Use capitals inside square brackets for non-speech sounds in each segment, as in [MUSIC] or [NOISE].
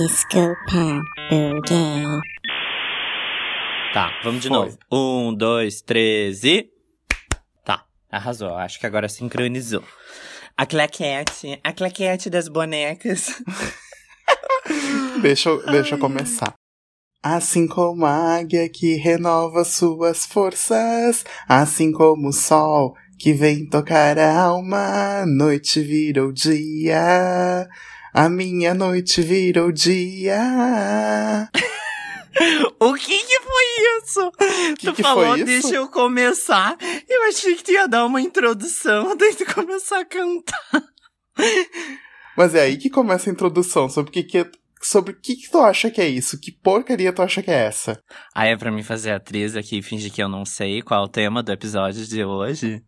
Desculpa, buguei. Tá, vamos de Foi. novo. Um, dois, três e. Tá, arrasou. Acho que agora sincronizou. A claquete, a claquete das bonecas. [LAUGHS] Deixa, eu- deixa eu começar. Assim como a águia que renova suas forças, assim como o sol que vem tocar a alma, noite virou dia, a minha noite virou dia. [LAUGHS] O que que foi isso? Que tu que falou, deixa eu começar. Eu achei que tu ia dar uma introdução, [LAUGHS] daí tu começar a cantar. Mas é aí que começa a introdução sobre o que, que sobre o que, que tu acha que é isso, que porcaria tu acha que é essa? Aí é pra mim fazer atriz aqui e fingir que eu não sei qual é o tema do episódio de hoje?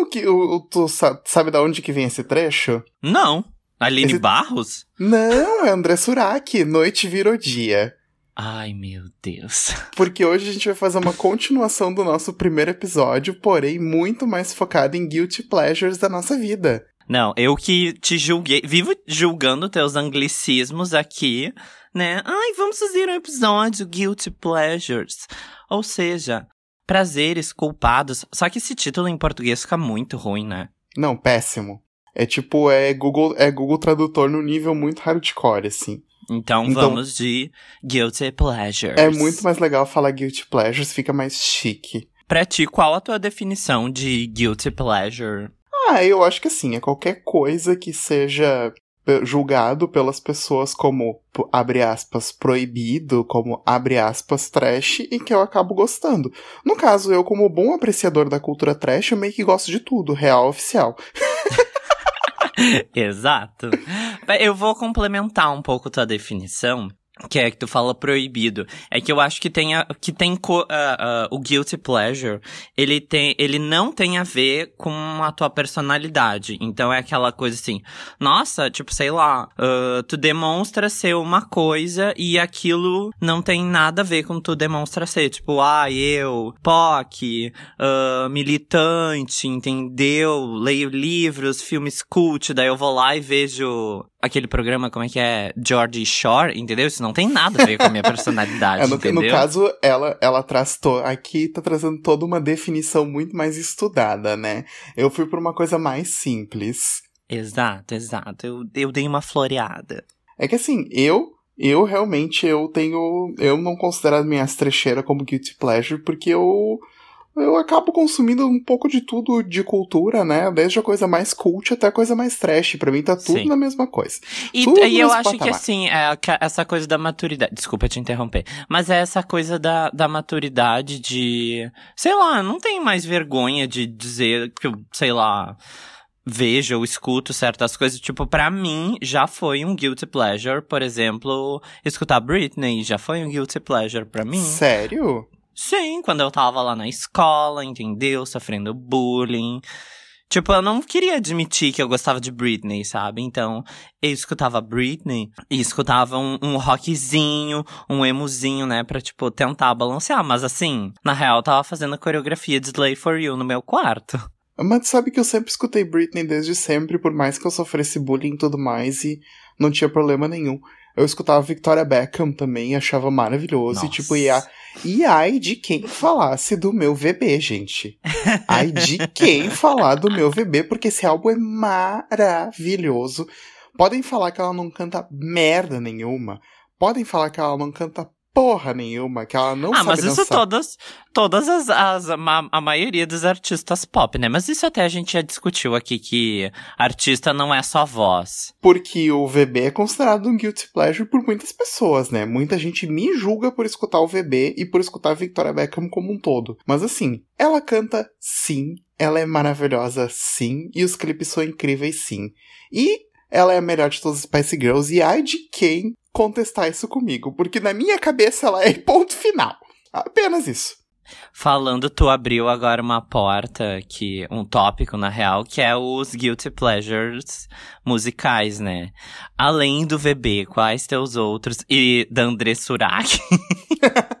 O que, o, tu sa- sabe da onde que vem esse trecho? Não. Aline Esse- Barros? Não, é André Surak, Noite Virou Dia. Ai, meu Deus. Porque hoje a gente vai fazer uma continuação do nosso primeiro episódio, porém muito mais focado em guilty pleasures da nossa vida. Não, eu que te julguei, vivo julgando teus anglicismos aqui, né? Ai, vamos fazer um episódio Guilty Pleasures. Ou seja, prazeres culpados. Só que esse título em português fica muito ruim, né? Não, péssimo. É tipo, é Google, é Google Tradutor no nível muito hardcore, assim. Então, Então- vamos de Guilty Pleasures. É muito mais legal falar guilty pleasures, fica mais chique. Pra ti, qual a tua definição de Guilty Pleasure? Ah, eu acho que assim, é qualquer coisa que seja julgado pelas pessoas como, abre aspas, proibido, como, abre aspas, trash, e que eu acabo gostando. No caso, eu, como bom apreciador da cultura trash, eu meio que gosto de tudo, real oficial. [LAUGHS] [LAUGHS] Exato. Eu vou complementar um pouco tua definição. Que é que tu fala proibido. É que eu acho que tem, a, que tem co- ah, ah, o guilty pleasure, ele, tem, ele não tem a ver com a tua personalidade. Então é aquela coisa assim, nossa, tipo, sei lá, ah, tu demonstra ser uma coisa e aquilo não tem nada a ver com tu demonstra ser. Tipo, ah, eu, POC, militante, entendeu? Leio livros, filmes cult, daí eu vou lá e vejo aquele programa, como é que é? George Shore, entendeu? Isso não tem nada a ver com a minha personalidade, [LAUGHS] É, no, entendeu? no caso, ela, ela traz. To aqui tá trazendo toda uma definição muito mais estudada, né? Eu fui por uma coisa mais simples. Exato, exato. Eu, eu dei uma floreada. É que assim, eu. Eu realmente eu tenho. Eu não considero as minhas trecheiras como guilty pleasure, porque eu. Eu acabo consumindo um pouco de tudo de cultura, né? Desde a coisa mais cult até a coisa mais trash. Pra mim tá tudo Sim. na mesma coisa. E, e eu acho que patamar. assim, é que essa coisa da maturidade. Desculpa te interromper. Mas é essa coisa da, da maturidade de. Sei lá, não tenho mais vergonha de dizer que eu, sei lá. Vejo ou escuto certas coisas. Tipo, pra mim, já foi um guilty pleasure. Por exemplo, escutar Britney já foi um guilty pleasure pra mim. Sério? Sim, quando eu tava lá na escola, entendeu? Sofrendo bullying. Tipo, eu não queria admitir que eu gostava de Britney, sabe? Então, eu escutava Britney e escutava um, um rockzinho, um emozinho, né? Pra, tipo, tentar balancear. Mas assim, na real, eu tava fazendo a coreografia de Slay for You no meu quarto. Mas sabe que eu sempre escutei Britney desde sempre, por mais que eu sofresse bullying e tudo mais, e não tinha problema nenhum. Eu escutava Victoria Beckham também, achava maravilhoso. E Nossa. tipo, e, a, e ai de quem falasse do meu VB, gente. Ai de quem [LAUGHS] falar do meu VB, porque esse álbum é maravilhoso. Podem falar que ela não canta merda nenhuma. Podem falar que ela não canta porra nenhuma, que ela não ah, sabe mas isso todas, todas as, as ma- a maioria dos artistas pop, né? Mas isso até a gente já discutiu aqui que artista não é só voz. Porque o VB é considerado um guilty pleasure por muitas pessoas, né? Muita gente me julga por escutar o VB e por escutar a Victoria Beckham como um todo. Mas assim, ela canta sim, ela é maravilhosa sim, e os clipes são incríveis sim. E ela é a melhor de todas as Spice Girls, e ai de quem contestar isso comigo, porque na minha cabeça ela é ponto final. Apenas isso. Falando, tu abriu agora uma porta, que um tópico, na real, que é os guilty pleasures musicais, né? Além do VB, quais teus outros? E da André Surak. [LAUGHS]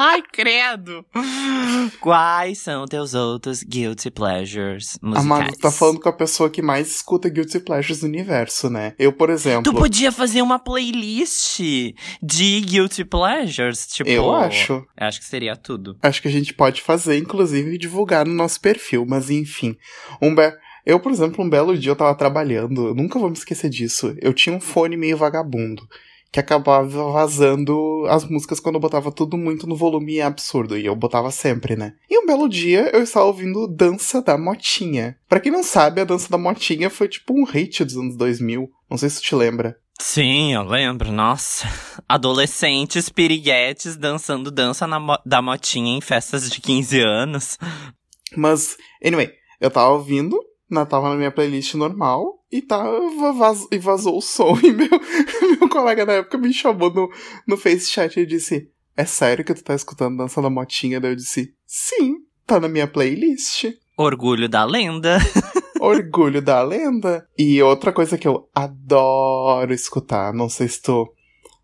Ai, credo! Quais são teus outros guilty pleasures musicais? Amado, tu tá falando com a pessoa que mais escuta guilty pleasures do universo, né? Eu, por exemplo... Tu podia fazer uma playlist de guilty pleasures, tipo... Eu acho. Acho que seria tudo. Acho que a gente pode fazer, inclusive, divulgar no nosso perfil, mas enfim. Um be... Eu, por exemplo, um belo dia eu tava trabalhando, eu nunca vou me esquecer disso. Eu tinha um fone meio vagabundo que acabava vazando as músicas quando eu botava tudo muito no volume absurdo, e eu botava sempre, né? E um belo dia eu estava ouvindo Dança da Motinha. Para quem não sabe, a Dança da Motinha foi tipo um hit dos anos 2000. Não sei se tu te lembra. Sim, eu lembro, nossa. Adolescentes piriguetes dançando dança mo da motinha em festas de 15 anos. Mas, anyway, eu tava ouvindo, na, tava na minha playlist normal, e tava vaz, e vazou o som. [LAUGHS] E meu, meu colega na época me chamou no, no Face Chat e disse: É sério que tu tá escutando Dança da Motinha? Daí eu disse: Sim, tá na minha playlist. Orgulho da lenda. [LAUGHS] Orgulho da lenda. E outra coisa que eu adoro escutar, não sei se tu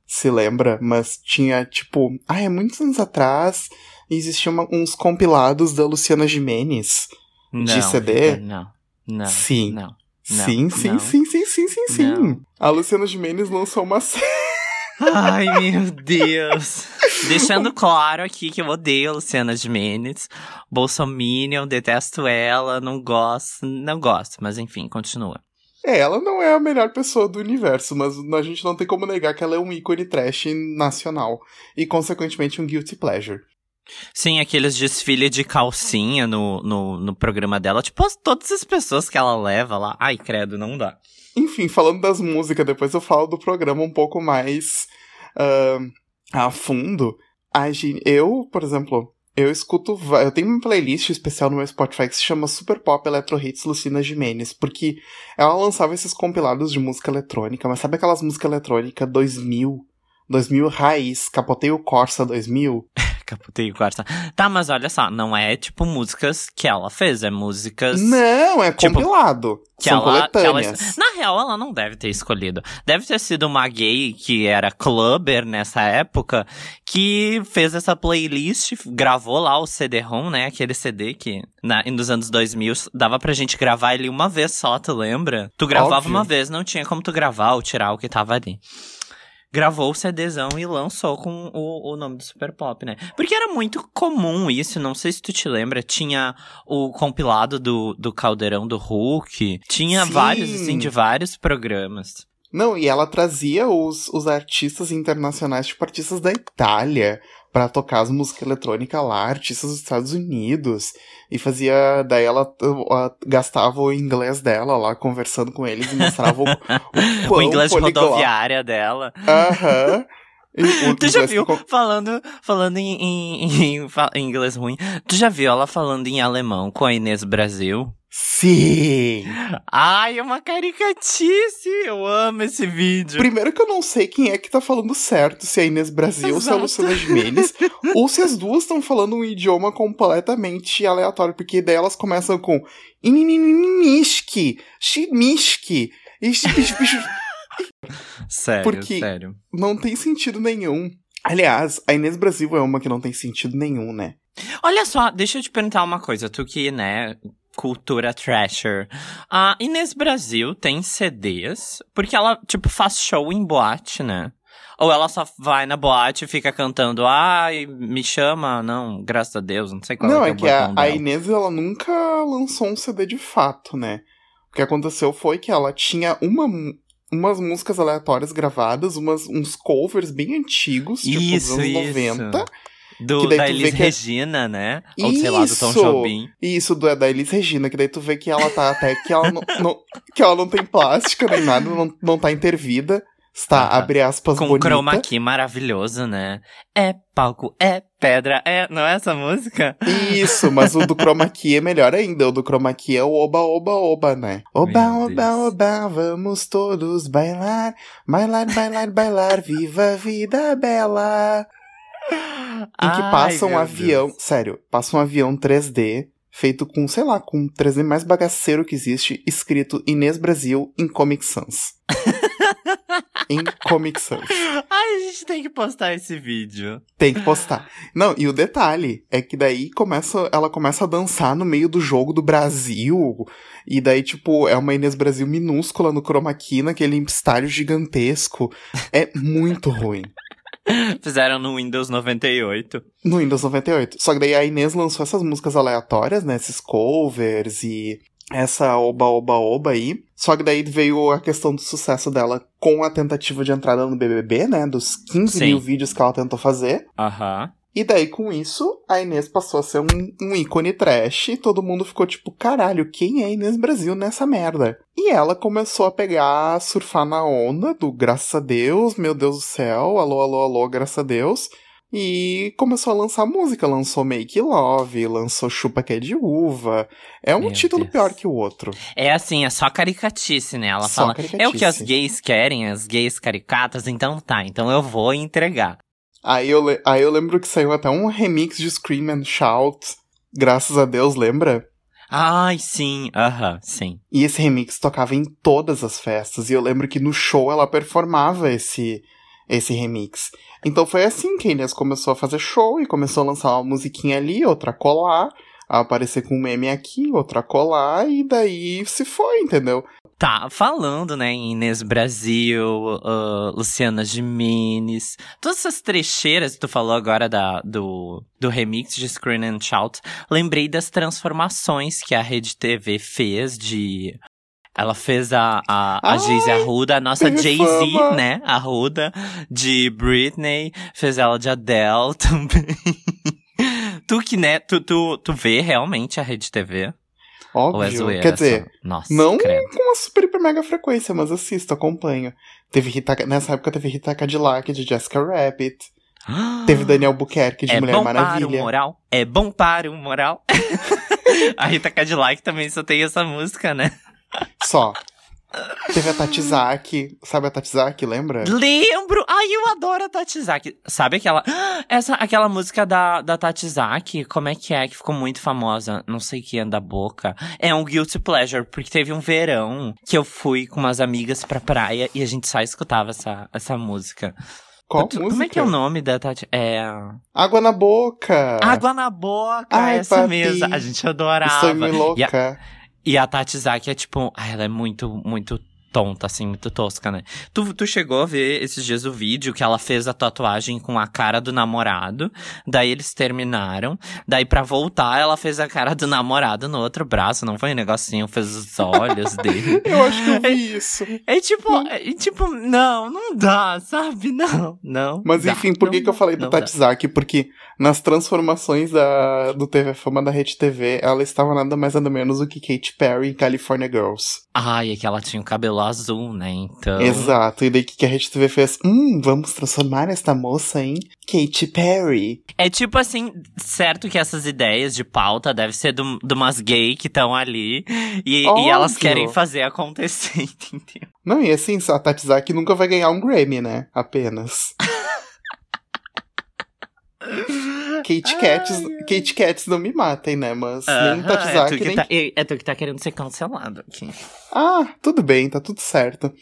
se lembra, mas tinha tipo. Ah, é muitos anos atrás existiam uns compilados da Luciana Jimenez não, de CD. Não, não. Sim. Não. Não, sim, sim, não. sim, sim, sim, sim, sim. Não. A Luciana Gimenez lançou uma [LAUGHS] série. Ai, meu Deus. Deixando claro aqui que eu odeio a Luciana Gimenez. Bolsominion, detesto ela, não gosto, não gosto, mas enfim, continua. É, ela não é a melhor pessoa do universo, mas a gente não tem como negar que ela é um ícone trash nacional. E, consequentemente, um guilty pleasure. Sim, aqueles desfiles de calcinha no, no, no programa dela. Tipo, as- todas as pessoas que ela leva lá. Ai, credo, não dá. Enfim, falando das músicas, depois eu falo do programa um pouco mais ah, a fundo. A gen- eu, por exemplo, eu escuto. Eu tenho uma playlist especial no meu Spotify que se chama Super Pop Electro Hits Lucina Jimenez, porque ela lançava esses compilados de música eletrônica, mas sabe aquelas músicas eletrônicas 2000? 2000 raiz, capotei o Corsa 2000? Capotei o quarto. Tá, mas olha só, não é tipo músicas que ela fez, é músicas. Não, é Tipo, compilado. Que São ela, que ela- coletâneas. Na real, ela não deve ter escolhido. Deve ter sido uma gay que era clubber nessa época, que fez essa playlist, gravou lá o CD-ROM, né? Aquele CD que na, nos anos 2000 dava pra gente gravar ele uma vez só, tu lembra? Tu gravava Óbvio. uma vez, não tinha como tu gravar ou tirar o que tava ali. Gravou o CDzão e lançou com o, o nome do Super Pop, né? Porque era muito comum isso, não sei se tu te lembra, tinha o compilado do, do Caldeirão do Hulk, tinha Sim. vários, assim, de vários programas. Não, e ela trazia os, os artistas internacionais, tipo artistas da Itália, pra tocar as músicas eletrônicas lá, artistas dos Estados Unidos. E fazia. Daí ela gastava o inglês dela lá, conversando com eles e mostrava o, o, [LAUGHS] O inglês poliglota- rodoviária dela. Aham. E [LAUGHS] Tu já viu que- falando, falando em, em- [LAUGHS] em em inglês ruim? Tu já viu ela falando em alemão com a Inês Brasil? Sim! Ai, é uma caricatice! Eu amo esse vídeo. Primeiro que eu não sei quem é que tá falando certo, se é a Inês Brasil ou se é a Exato. Luciana Gimenez, [LAUGHS] ou se as duas estão falando um idioma completamente aleatório, porque daí elas começam com Inininininishki, Shimishki, ish- ish- ish- Sério, Porque- sério. não tem sentido nenhum. Aliás, a Inês Brasil é uma que não tem sentido nenhum, né? Olha só, deixa eu te perguntar uma coisa. Tu que, né, cultura trasher. A Inês Brasil tem CDs, porque ela, tipo, faz show em boate, né? Ou ela só vai na boate e fica cantando, ai, me chama, não, graças a Deus, não sei qual não, é, é o que a, a. Inês, ela nunca lançou um CD de fato, né? O que aconteceu foi que ela tinha uma, umas músicas aleatórias gravadas, umas, uns covers bem antigos, tipo Isso, dos anos isso. 90. Do, da Elis é- Regina, né? Ou sei lá, do Tom Isso! Jobim. Isso do, é da Elis Regina, que daí tu vê que ela tá até que ela não, não- que ela não tem plástica nem nada, não, não tá intervida. Está, Ah, abre aspas, Com bonita. chroma key maravilhoso, né? É palco, é pedra, é... Não é essa música? Isso, mas o do chroma key é melhor ainda. O do chroma key é o oba, oba, oba, né? Oba, Meu oba, Deus. oba, vamos todos bailar. Bailar, bailar, bailar, viva a vida bela. Em que Ai, passa um avião, Deus. sério, passa um avião 3D, feito com, sei lá, com o 3D mais bagaceiro que existe, escrito Inês Brasil em Comic Sans. [LAUGHS] em Comic Sans. Ai, a gente tem que postar esse vídeo. Tem que postar. Não, e o detalhe é que daí começa, ela começa a dançar no meio do jogo do Brasil. E daí, tipo, é uma Inês Brasil minúscula no chroma key, naquele estádio gigantesco. É muito ruim. [LAUGHS] Fizeram no Windows 98. No Windows 98. Só que daí a Inês lançou essas músicas aleatórias, né? Esses covers e essa oba oba oba aí. Só que daí veio a questão do sucesso dela com a tentativa de entrada no BBB, né? Dos 15 Sim. mil vídeos que ela tentou fazer. Aham. E daí, com isso, a Inês passou a ser um, um ícone trash e todo mundo ficou tipo, caralho, quem é Inês Brasil nessa merda? E ela começou a pegar, surfar na onda do graças a Deus, meu Deus do céu, alô, alô, alô, graças a Deus. E começou a lançar música, lançou Make Love, lançou Chupa que é de uva. É um Meu título Deus. pior que o outro. É assim, é só caricatice, né? Ela Só fala, é o que as gays querem, as gays caricatas, então tá, então eu vou entregar. Aí eu, aí eu lembro que saiu até um remix de Scream and Shout, graças a Deus, lembra? Ai, sim, aham, sim. E esse remix tocava em todas as festas. E eu lembro que no show ela performava esse, esse remix. Então foi assim que a Inês começou a fazer show e começou a lançar uma musiquinha ali, outra colar, a aparecer com um meme aqui, outra colar, e daí se foi, entendeu? Tá, falando, né, em Inês Brasil, ah, Luciana Gimenez, todas essas trecheiras que tu falou agora da, do, do remix de Screen and Shout, lembrei das transformações que a Rede TV fez de... Ela fez a, a, a Ai, Jayce Arruda, a nossa Jay-Z, né, Arruda, de Britney, fez ela de Adele [LAUGHS] também. tu que, né, tu, tu, tu vê realmente a Rede TV? Ou é Óbvio. zoeira? Quer dizer, só? Nossa, não credo. com uma super hiper mega frequência, mas assisto, acompanho. Teve Rita, nessa época teve Rita Cadillac de Jessica Rabbit. [GASPS] Teve Daniel Buquerque de é Mulher bom para o Maravilha. moral? É bom para o moral? [LAUGHS] a Rita Cadillac também só tem essa música, né? Só. Teve a Tati Zaki. Sabe a Tati Zaki, lembra? Lembro! Ai, eu adoro a Tati Zaki. Sabe aquela... [GASPS] Essa, aquela música da, da Tati Zaki, como é que é? Que ficou muito famosa. Não sei que é da boca. É um guilty pleasure, porque teve um verão que eu fui com umas amigas pra praia e a gente só escutava essa, essa música. Qual Tu- música? Como é que é o nome da Tati? É... Água na boca. Água na boca, Ai, essa papi. mesmo. A gente adorava. Estou me E a- louca. E a Tati Zaki é tipo, ai, ela é muito, muito tonta, assim, muito tosca, né? Tu, tu chegou a ver esses dias o vídeo que ela fez a tatuagem com a cara do namorado, daí eles terminaram, daí pra voltar ela fez a cara do namorado no outro braço, não foi um negocinho, fez os olhos [LAUGHS] dele. Eu acho que eu vi isso. É tipo, é tipo, não, não dá, sabe? Não, não. Mas dá, enfim, por que, que eu falei da não dá. Tati Zaki? Porque nas transformações da, do TV Fama da Rede TV, ela estava nada mais nada menos do que Katy Perry em California Girls. Ai, é que ela tinha o cabelo azul, né? Então. Exato. E daí o que, a Rede TV fez? Hum, vamos transformar esta moça em Katy Perry. É tipo assim, certo que essas ideias de pauta devem ser de umas gay que estão ali e, e elas querem fazer acontecer, [LAUGHS] entendeu? Não, e assim, a Tati Zaki nunca vai ganhar um Grammy, né? Apenas. [LAUGHS] Kate Cats, Kate Cats não me matem, né? Mas nem Aham, Tati é, tu nem tá, é, é tu que tá querendo ser cancelado aqui. Ah, tudo bem, tá tudo certo.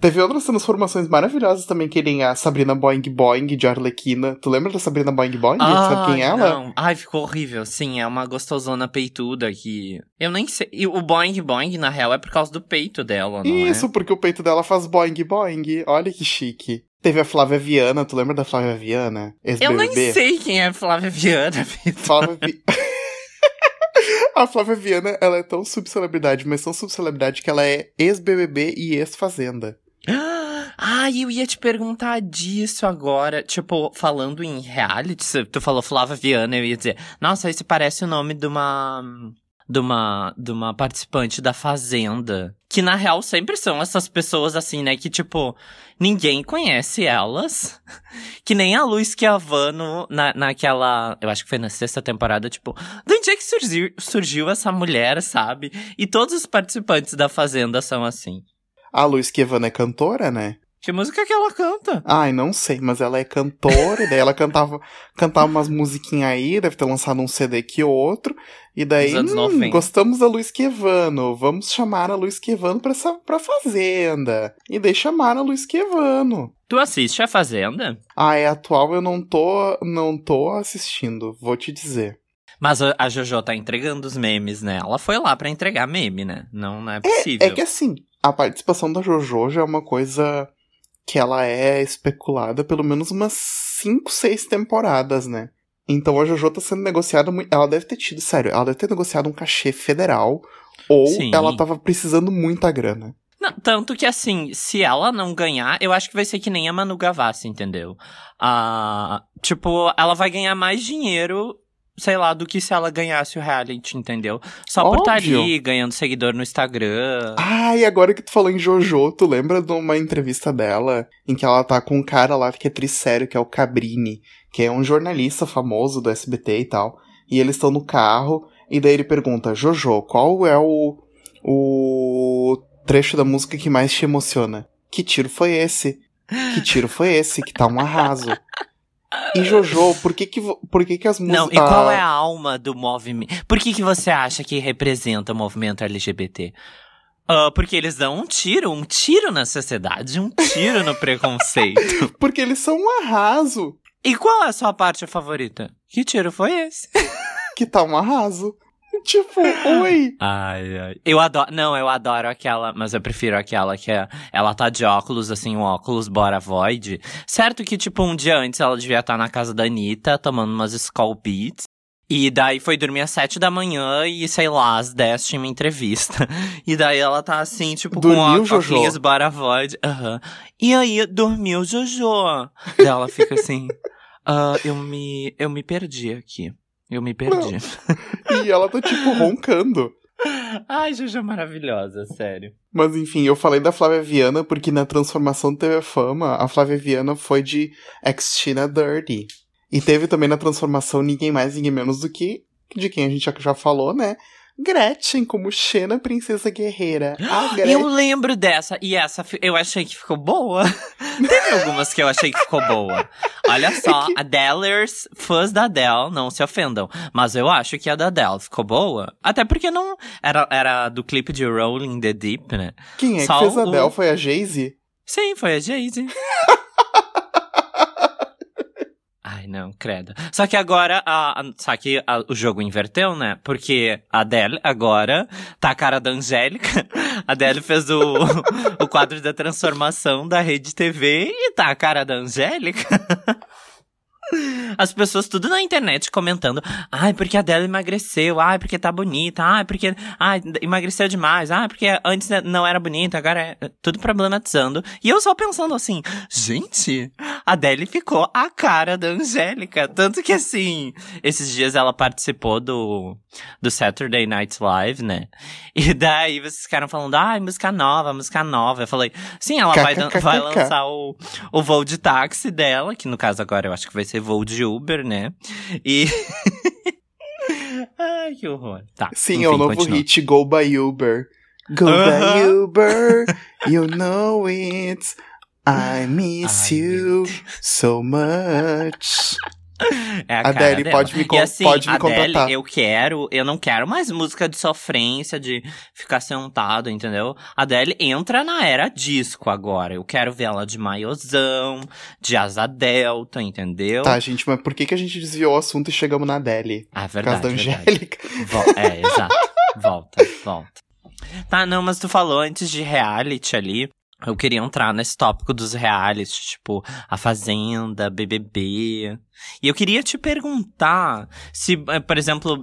Teve outras transformações maravilhosas também, que nem a Sabrina Boing Boing de Arlequina. Tu lembra da Sabrina Boing Boing? Sabe quem é ela? Não. Ai, ficou horrível. Sim, é uma gostosona peituda que. Eu nem sei. E o Boing Boing, na real, é por causa do peito dela, não Isso, é? porque o peito dela faz Boing Boing. Olha que chique. Teve a Flávia Viana, tu lembra da Flávia Viana? Eu nem sei quem é Flávia Viana, Vitor. Flávia Vi- [LAUGHS] A Flávia Viana, ela é tão subcelebridade, mas tão subcelebridade que ela é ex-BBB e ex-Fazenda. [GASPS] Ai, eu ia te perguntar disso agora. Tipo, falando em reality, tu falou Flávia Viana, eu ia dizer, nossa, esse parece o nome de uma. De uma, de uma participante da Fazenda. Que na real sempre são essas pessoas assim, né? Que tipo, ninguém conhece elas. [LAUGHS] Que nem a Luiz Chiavano na, naquela. Eu acho que foi na sexta temporada, tipo, de onde é que surgiu, surgiu essa mulher, sabe? E todos os participantes da Fazenda são assim. A Luiz Kevana é cantora, né? Que música que ela canta? Ai, não sei, mas ela é cantora, e daí ela cantava, cantava umas musiquinhas aí, deve ter lançado um CD que outro, e daí, hum, 90. gostamos da Luiz Quevano, vamos chamar a Luiz Quevano pra, essa, pra Fazenda. E daí chamaram a Luiz Quevano. Tu assiste a Fazenda? Ah, é atual, eu não tô, não tô assistindo, vou te dizer. Mas a Jojo tá entregando os memes, né? Ela foi lá pra entregar meme, né? Não, não é possível. É que assim, a participação da Jojo já é uma coisa que ela é especulada pelo menos umas 5, 6 temporadas, né? Então a Jojo tá sendo negociada muito. Ela deve ter tido, sério, ela deve ter negociado um cachê federal. Ou Sim. ela tava precisando muita grana. Não, tanto que assim, se ela não ganhar, eu acho que vai ser que nem a Manu Gavassi, entendeu? Ah, tipo, ela vai ganhar mais dinheiro, sei lá, do que se ela ganhasse o reality, entendeu? Só por estar Óbvio. ali, ganhando seguidor no Instagram. Ah, e agora que tu falou em Jojo, tu lembra de uma entrevista dela em que ela tá com um cara lá que é trissério, que é o Cabrini, que é um jornalista famoso do SBT e tal. E eles estão no carro, e daí ele pergunta: Jojo, qual é o, o trecho da música que mais te emociona? Que tiro foi esse? Que tiro foi esse? Que tá um arraso. [LAUGHS] E Jojo, por que que, por que, que as músicas. Não, e qual é a alma do movimento? Por que, que você acha que representa o movimento LGBT? Ah, porque eles dão um tiro, um tiro na sociedade, um tiro no preconceito. [LAUGHS] Porque eles são um arraso. E qual é a sua parte favorita? Que tiro foi esse? Que tá um arraso. [LAUGHS] Tipo, oi. Ai, ai. Eu adoro. Não, eu adoro aquela, mas eu prefiro aquela que é. Ela tá de óculos, assim, um óculos Bora Void. Certo que, tipo, um dia antes ela devia estar na casa da Anitta, tomando umas Skull Beats. E daí foi dormir às sete da manhã e, sei lá, às 10 tinha uma entrevista. [LAUGHS] E daí ela tá assim, tipo, Dormiu, com óculos Bora Void. Aham. E aí, dormiu Jojo. Daí ela fica assim. [LAUGHS] "Ah, eu me. Eu me perdi aqui. Eu me perdi. E ela tá, tipo, [LAUGHS] roncando. Ai, Jojo é maravilhosa, sério. Mas enfim, eu falei da Flávia Viana porque na transformação do TV Fama, a Flávia Viana foi de Xtina Dirty. E teve também na transformação ninguém mais, ninguém menos do que de quem a gente já falou, né? Gretchen como Xena Princesa Guerreira. [GASPS] Gretchen. Eu lembro dessa, e essa eu achei que ficou boa. [LAUGHS] Teve algumas que eu achei que ficou boa. Olha [LAUGHS] só, a Dellers, fãs da Adele, não se ofendam. Mas eu acho que a da Adele ficou boa. Até porque não. Era, era do clipe de Rolling the Deep, né? Quem é que só fez a Del? Foi a Jay-Z? Sim, foi a Jay-Z. [LAUGHS] Não, credo. Só que agora, a, a- só que a- o jogo inverteu, né? Porque a Adele agora tá a cara da Angélica. [LAUGHS] A Adele fez o, [LAUGHS] o quadro da transformação da Rede TV e tá a cara da Angélica. [LAUGHS] As pessoas tudo na internet comentando. Ai, porque a Adele emagreceu. Ai, porque tá bonita. Ai, porque ai, emagreceu demais. Ai, porque antes não era bonita, agora é tudo problematizando. E eu só pensando assim, gente, a Adele ficou a cara da Angélica. Tanto que assim, esses dias ela participou do, do Saturday Night Live, né? E daí vocês ficaram falando, ai, música nova, música nova. Eu falei, sim, ela vai, vai lançar o, o voo de táxi dela, que no caso agora eu acho que vai ser voo de Uber, né? E. [LAUGHS] Ai, que horror. Tá. Sim, enfim, é o novo continua. hit Go by Uber. Go by Aham. Uber, you know it. I miss [LAUGHS] Ai, you so much. É a Adele, pode me e assim, pode me Adele, contratar. eu quero, eu não quero mais música de sofrência, de ficar sentado, entendeu? A Adele entra na era disco agora. Eu quero ver ela de maiozão, de asa delta, entendeu? Tá, gente, mas por que, que a gente desviou o assunto e chegamos na Adele? Ah, Por causa verdade, da verdade. Angélica. É, exato. Volta, volta. Tá, não, mas tu falou antes de reality ali. Eu queria entrar nesse tópico dos realities, tipo, A Fazenda, BBB. E eu queria te perguntar se, eh, por exemplo,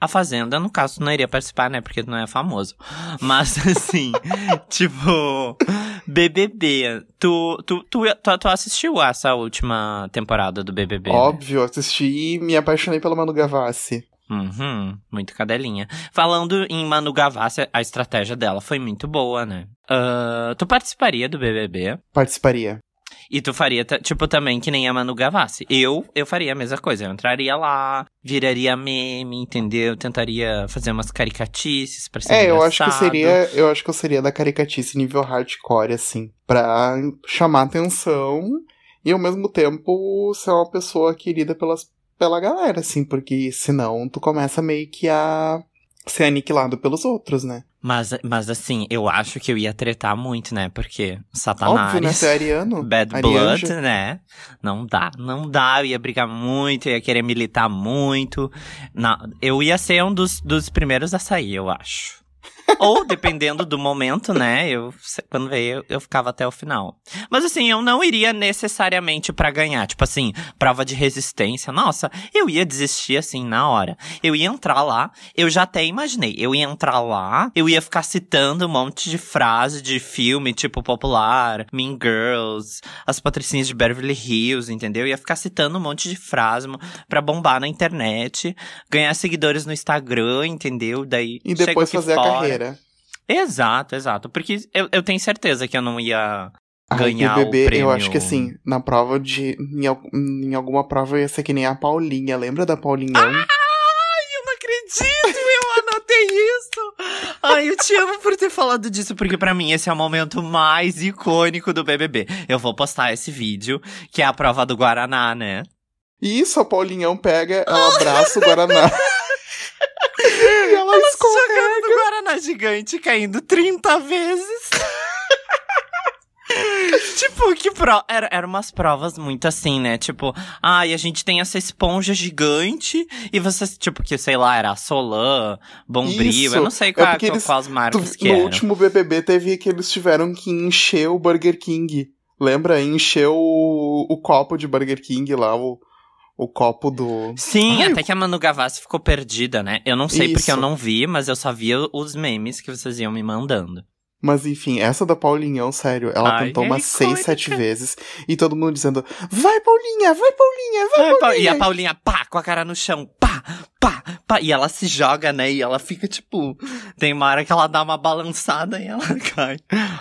A Fazenda, no caso, não iria participar, né? Porque não é famoso. Mas, [LAUGHS] assim, tipo, BBB. Tu, tu, tu, tu, tu assistiu essa última temporada do BBB? né? Óbvio, assisti e me apaixonei pela Manu Gavassi. Uhum, muito cadelinha. Falando em Manu Gavassi, a estratégia dela foi muito boa, né? Ah, tu participaria do BBB? Participaria. E tu faria, tipo, também que nem a Manu Gavassi. Eu, eu faria a mesma coisa. Eu entraria lá, viraria meme, entendeu? Tentaria fazer umas caricatices pra ser É, engraçado. eu acho que seria, eu acho que eu seria da caricatice nível hardcore, assim, pra chamar atenção e ao mesmo tempo ser uma pessoa querida pelas, pela galera, assim, porque senão tu começa meio que a ser aniquilado pelos outros, né? Mas, mas assim, eu acho que eu ia tretar muito, né? Porque Satanás. Óbvio, né? Tu é ariano. Bad Arianja. Blood, né? Não dá, não dá. Eu ia brigar muito, eu ia querer militar muito. Não, eu ia ser um dos, dos primeiros a sair, eu acho. Ou, dependendo do momento, né? Eu, quando veio, eu, ficava até o final. Mas assim, eu não iria necessariamente pra ganhar. Tipo assim, prova de resistência. Nossa, eu ia desistir assim na hora. Eu ia entrar lá, eu já até imaginei. Eu ia entrar lá, eu ia ficar citando um monte de frase de filme, tipo popular, Mean Girls, as patricinhas de Beverly Hills, entendeu? Eu ia ficar citando um monte de frase pra bombar na internet, ganhar seguidores no Instagram, entendeu? Daí. E depois fazer a fora. Exato, exato. Porque eu, eu tenho certeza que eu não ia Ai, ganhar BBB, o prêmio. eu acho que assim, na prova de. Em, em alguma prova eu ia ser que nem a Paulinha. Lembra da Paulinha? Ai, eu não acredito, eu anotei isso. Ai, eu te amo por ter falado disso, porque pra mim esse é o momento mais icônico do BBB. Eu vou postar esse vídeo, que é a prova do Guaraná, né? Isso, a Paulinhão pega, ela abraça o Guaraná. [LAUGHS] e ela, Ela escorrega. Guaraná gigante, caindo 30 vezes. [LAUGHS] tipo, que pro... Era, eram umas provas muito assim, né? Tipo, ai, a gente tem essa esponja gigante e você, tipo, que sei lá, era a Solan, Bombril, Isso. eu não sei É qual, porque qual, eles- quais Tu- marcas que no eram. último BBB teve que eles tiveram que encher o Burger King. Lembra? Encher o, o copo de Burger King lá, o, o copo do. Sim, Ai, até que a Manu Gavassi ficou perdida, né? Eu não sei porque eu Isso. não vi, mas eu só via os memes que vocês iam me mandando. Mas enfim, essa da Paulinhão, sério, ela Ai, cantou é umas seis, icônica. sete vezes. E todo mundo dizendo: Vai, Paulinha, vai, Paulinha, vai, Ai, Pa- Paulinha. E a Paulinha, pá, com a cara no chão, pá, pá, pá. E ela se joga, né? E ela fica, tipo... Tem uma hora que ela dá uma balançada e ela [LAUGHS] cai.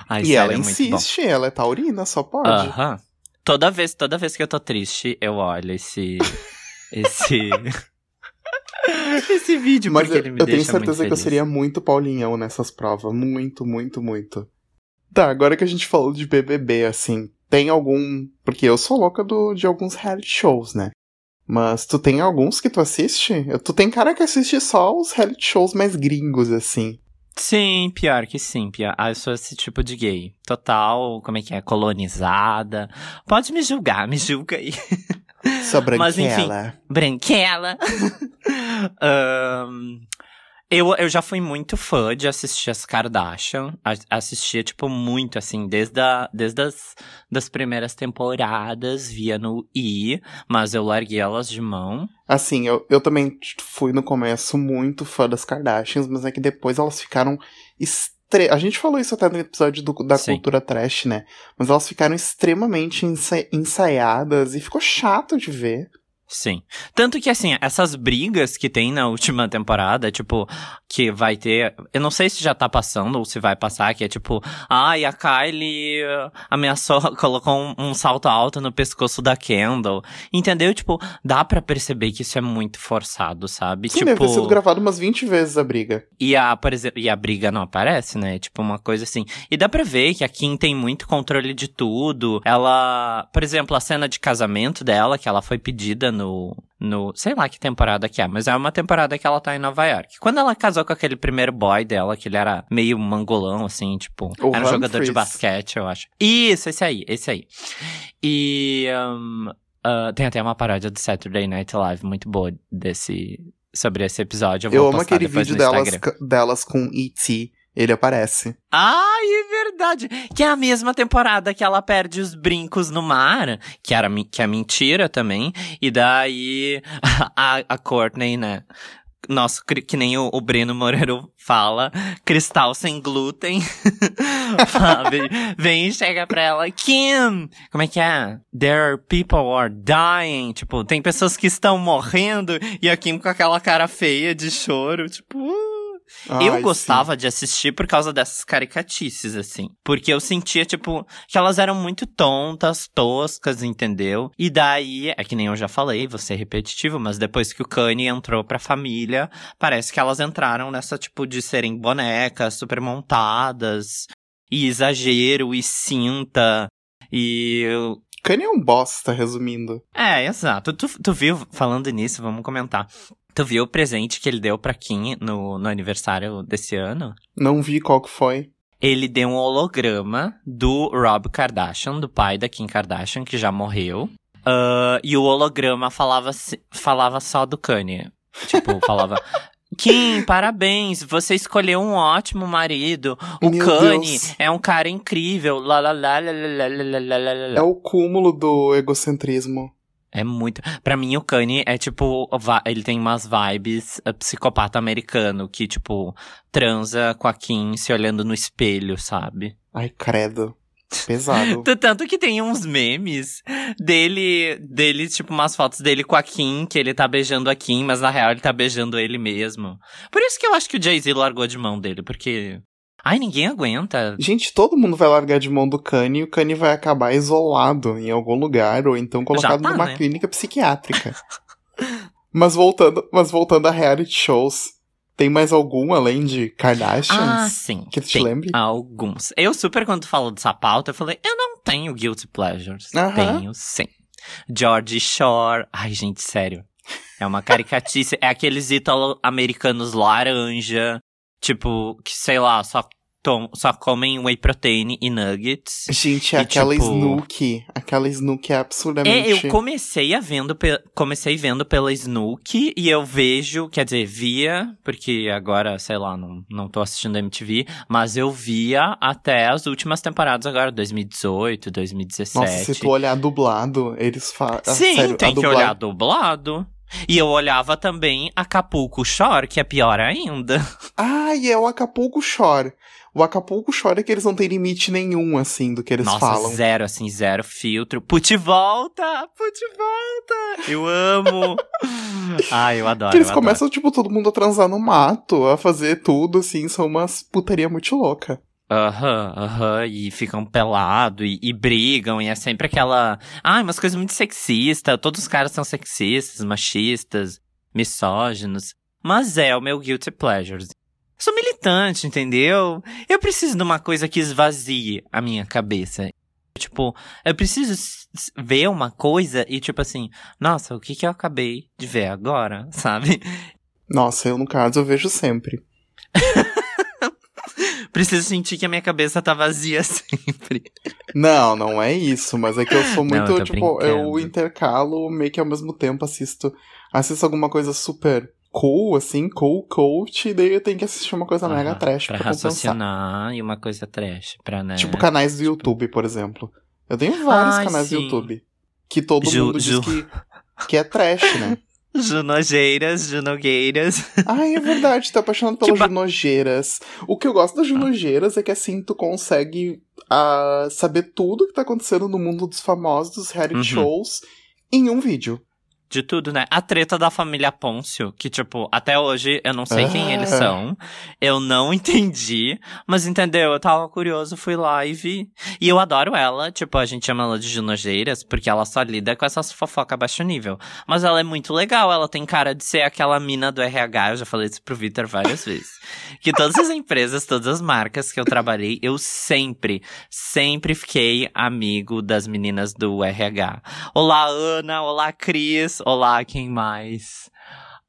Ai, E sério, ela é insiste, ela é taurina, só pode. Aham. Toda vez, toda vez que eu tô triste, eu olho esse... [LAUGHS] esse... esse vídeo, Mas porque eu, ele me eu tenho deixa muito certeza que eu seria muito Paulinhão nessas provas. Muito, muito, muito. Tá, agora que a gente falou de BBB, assim, tem algum. Porque eu sou louca do, de alguns reality shows, né? Mas tu tem alguns que tu assiste? Tu tem cara que assiste só os reality shows mais gringos, assim. Sim, pior que sim, pior. Ah, eu sou esse tipo de gay. Total, como é que é? Colonizada. Pode me julgar, me julga aí. Só [LAUGHS] Mas, enfim. branquela. [LAUGHS] Branquela. Eu, eu já fui muito fã de assistir as Kardashian. Assistia, tipo, muito, assim, desde, a, desde as das primeiras temporadas, via no I, mas eu larguei elas de mão. Assim, eu, eu também fui no começo muito fã das Kardashians, mas é que depois elas ficaram. A gente falou isso até no episódio do- da Sim. cultura trash, né? Mas elas ficaram extremamente ensa- ensaiadas e ficou chato de ver. Sim. Tanto que, assim, essas brigas que tem na última temporada, tipo, que vai ter. Eu não sei se já tá passando ou se vai passar, que é tipo, ai, a Kylie eh, ameaçou, [LAUGHS] colocou um, um salto alto no pescoço da Kendall. Entendeu? Tipo, dá pra perceber que isso é muito forçado, sabe? Sim, tipo. deve ter sido gravado umas 20 vezes a briga. E a, por exemplo, e a briga não aparece, né? Tipo, uma coisa assim. E dá pra ver que a Kim tem muito controle de tudo. Ela, por exemplo, a cena de casamento dela, que ela foi pedida no. No, sei lá que temporada que é, mas é uma temporada que ela tá em Nova York. Quando ela casou com aquele primeiro boy dela, que ele era meio mangolão, assim, tipo, O era um jogador de basquete, eu acho. Isso, esse aí, esse aí. E um, ah, tem até uma paródia do Saturday Night Live muito boa desse, sobre esse episódio. Eu, vou Eu amo aquele vídeo delas, delas com E.T. Ele aparece. Ai, é verdade. Que é a mesma temporada que ela perde os brincos no mar, que, era, que é mentira também. E daí [LAUGHS] a, a Courtney, né? Nossa, que nem o, o Breno Moreiro fala, cristal sem glúten. [LAUGHS] Vem e chega pra ela, Kim! Como é que é? There are people are dying. Tipo, tem pessoas que estão morrendo e a Kim com aquela cara feia de choro, tipo. "Uh". Eu gostava sim. de assistir por causa dessas caricatices, assim. Porque eu sentia, tipo, que elas eram muito tontas, toscas, entendeu? E daí, é que nem eu já falei, vou ser repetitivo, mas depois que o Kanye entrou pra família, parece que elas entraram nessa, tipo, de serem bonecas super montadas, e exagero, e cinta, e Kanye é um bosta, resumindo. é, exato. Tu, tu viu, falando nisso, vamos comentar. Tu viu o presente que ele deu pra Kim no, no aniversário desse ano? Não vi qual que foi. Ele deu um holograma do Rob Kardashian, do pai da Kim Kardashian, que já morreu. Ah, e o holograma falava, falava só do Kanye. Tipo, [LAUGHS] falava. Kim, parabéns, você escolheu um ótimo marido. O Meu Kanye Deus. é um cara incrível. Lá, lá, lá, lá, lá, lá, lá, lá. É o cúmulo do egocentrismo. É muito. Pra mim, o Kanye é tipo. Ele tem umas vibes eh, psicopata americano que, tipo, transa com a Kim se olhando no espelho, sabe? Ai, credo. Pesado. [LAUGHS] Tanto que tem uns memes dele, dele, tipo, umas fotos dele com a Kim, que ele tá beijando a Kim, mas na real ele tá beijando ele mesmo. Por isso que eu acho que o Jay-Z largou de mão dele, porque. Ai, ninguém aguenta. Gente, todo mundo vai largar de mão do Kanye e o Kanye vai acabar isolado em algum lugar ou então colocado tá, numa né? clínica psiquiátrica. [LAUGHS] mas voltando, mas voltando a reality shows, tem mais algum além de Kardashians? Ah, sim. Que tu te lembre? Alguns. Eu super, quando tu falou dessa pauta, eu falei, eu não tenho guilty pleasures. Aham. Tenho, sim. George Shore. Ai, gente, sério. É uma caricatice. é aqueles ítalo-americanos laranja. Tipo, que sei lá, só, tom, só comem whey protein e nuggets. Gente, E, aquela tipo- Snooki. Aquela Snooki é É, absurdamente. eu comecei a vendo, pe- comecei vendo pela Snook e eu vejo, quer dizer, via, porque agora, sei lá, não, não tô assistindo MTV, mas eu via até as últimas temporadas agora, 2018, 2017. Nossa, se tu olhar dublado, eles falam. Sim, sério, tem que olhar dublado. E eu olhava também Acapulco Shore, que é pior ainda. Ai, é o Acapulco Shore. O Acapulco Shore é que eles não têm limite nenhum, assim, do que eles Nossa, falam. zero, assim, zero filtro. Put volta! Put volta! Eu amo! Ai, [LAUGHS] eu adoro. Que eles eu adoro. começam, tipo, todo mundo a transar no mato, a fazer tudo, assim, são umas putaria muito louca. Aham, aham, e ficam pelados e, e brigam, e é sempre aquela. Ai, umas coisas muito sexistas. Todos os caras são sexistas, machistas, misóginos. Mas é o meu guilty pleasure. Sou militante, entendeu? Eu preciso de uma coisa que esvazie a minha cabeça. Tipo, eu preciso ver uma coisa e, tipo assim, nossa, o que que eu acabei de ver agora, [LAUGHS] sabe? Nossa, eu, no caso, eu vejo sempre. [LAUGHS] Preciso sentir que a minha cabeça tá vazia [LAUGHS] sempre. Não, não é isso, mas é que eu sou Não, muito, eu tô tipo, eu brincando. intercalo meio que ao mesmo tempo assisto, assisto alguma coisa super cool, assim, cool coach, e daí eu tenho que assistir uma coisa mega Aham, trash pra pra, compensar. raciocinar e uma coisa trash, pra, né? Tipo canais do YouTube, por exemplo. Eu tenho vários Ai, canais do sim. YouTube. Que todo Ju- mundo Ju. diz que, que é trash, né? [LAUGHS] Junogeiras, junogueiras. Ai, é verdade, tô apaixonado pelas [LAUGHS] ba- Junogeiras. O que eu gosto das Junogeiras é que assim, tu consegue ah, saber tudo que tá acontecendo no mundo dos famosos, dos reality Uhum. shows, em um vídeo. De tudo, né? A treta da família Pôncio, que, tipo, até hoje eu não sei quem Ah. eles são. Eu não [LAUGHS] entendi. Mas entendeu? Eu tava curioso, fui lá e vi. E eu adoro ela. Tipo, a gente chama ela de Junogeiras, porque ela só lida com essas fofoca baixo nível. Mas ela é muito legal. Ela tem cara de ser aquela mina do RH. Eu já falei isso pro Victor várias vezes. Que todas as empresas, todas as marcas que eu trabalhei, eu sempre, sempre fiquei amigo das meninas do RH. Olá, Ana. Olá, Cris. Olá, quem mais?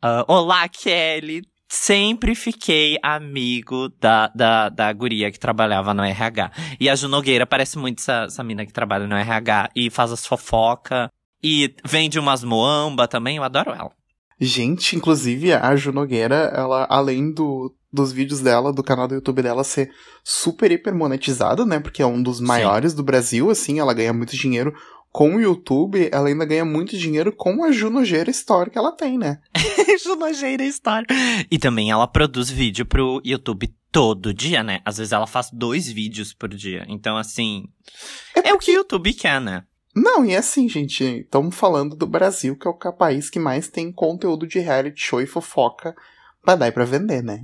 Ah, olá, Kelly. Sempre fiquei amigo da, da, da guria que trabalhava no RH. E a Ju Nogueira parece muito essa, essa mina que trabalha no RH e faz as fofoca. E vende umas moamba também, eu adoro ela. Gente, inclusive, a Ju Nogueira, ela, além do, dos vídeos dela, do canal do YouTube dela ser super hiper monetizada, né? Porque é um dos maiores do Brasil, assim, ela ganha muito dinheiro com o YouTube, ela ainda ganha muito dinheiro com a Ju Nogueira Story que ela tem, né? [LAUGHS] Ju Nogueira Story. E também ela produz vídeo pro YouTube todo dia, né? Às vezes ela faz dois vídeos por dia. Então, assim, É é o que o YouTube quer, né? Não, e assim, gente, estamos falando do Brasil, que é o país que mais tem conteúdo de reality show e fofoca pra dar e pra vender, né?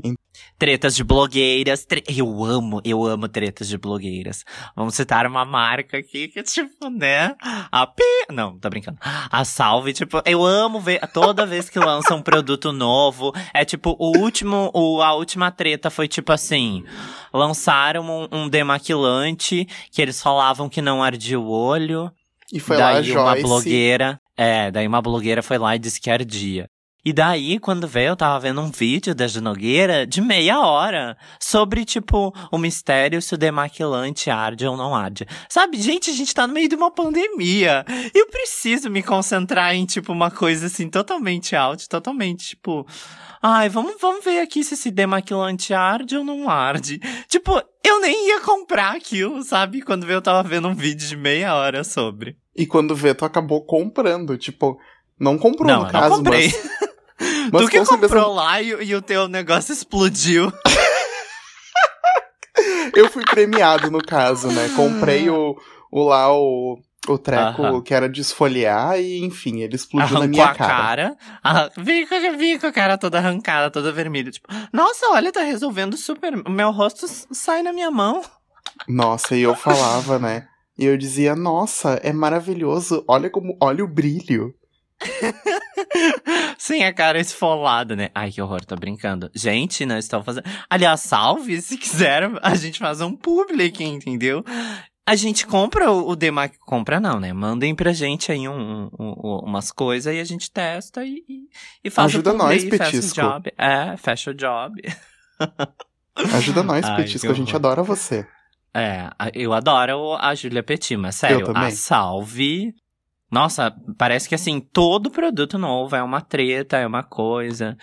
Tretas de blogueiras. Tre... Eu amo, eu amo tretas de blogueiras. Vamos citar uma marca aqui que, tipo, né? A P. Não, tá brincando. A Salve, tipo, eu amo ver. Toda vez que lança um produto novo. É tipo, o último. O, a última treta foi tipo assim. Lançaram um, um demaquilante que eles falavam que não ardia o olho. E foi daí lá a Joyce. uma blogueira. É, daí uma blogueira foi lá e disse que ardia. E daí, quando veio, eu tava vendo um vídeo da Nogueira de meia hora sobre, tipo, o mistério se o demaquilante arde ou não arde. Sabe, gente, a gente tá no meio de uma pandemia. Eu preciso me concentrar em, tipo, uma coisa assim, totalmente out, totalmente, tipo. Ai, vamos, vamos ver aqui se esse demaquilante arde ou não arde. Tipo, eu nem ia comprar aquilo, sabe? Quando veio, eu tava vendo um vídeo de meia hora sobre. E quando vê, tu acabou comprando. Tipo, não comprou Não, no caso, não comprei. mas. [LAUGHS] mas tu que com certeza- comprou lá e, e o teu negócio explodiu. [LAUGHS] Eu fui premiado no caso, né? Comprei o, o lá o, o treco Aham. que era de esfoliar e, enfim, ele explodiu na Arrancou minha a cara. cara. ah, vi, com- vi com a cara toda arrancada, toda vermelha. Tipo, nossa, olha, tá resolvendo super. Meu rosto sai na minha mão. Nossa, e eu falava, né? E eu dizia, nossa, é maravilhoso. Olha como, olha o brilho. [LAUGHS] Sem a cara esfolada, né? Ai, que horror, tô brincando. Gente, não estou fazendo. Aliás, salve, se quiser, a gente faz um public, entendeu? A gente compra o, o Demac. Compra não, né? Mandem pra gente aí um, um- um- umas coisas e a gente testa e, e, e faz Ajuda o nós, e fecha o Petisco. job. É, fecha o job. [LAUGHS] Ajuda nós, Ai, Petisco, a gente adora você. É, eu adoro a Julia Petit, mas sério, a Salve. Nossa, parece que assim, todo produto novo é uma treta, é uma coisa.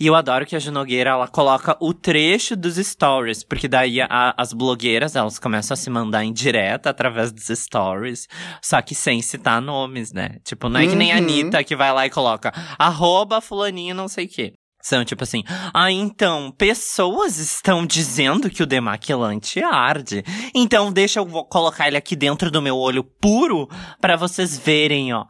E eu adoro que a Junogueira, ela coloca o trecho dos stories, porque daí a- as blogueiras, elas começam a se mandar em direta através dos stories, só que sem citar nomes, né? Tipo, não é que nem a Uhum. Anitta que vai lá e coloca arroba fulaninho não sei o quê. São tipo assim, ah, então, pessoas estão dizendo que o demaquilante arde. Então deixa eu colocar ele aqui dentro do meu olho puro pra vocês verem, ó.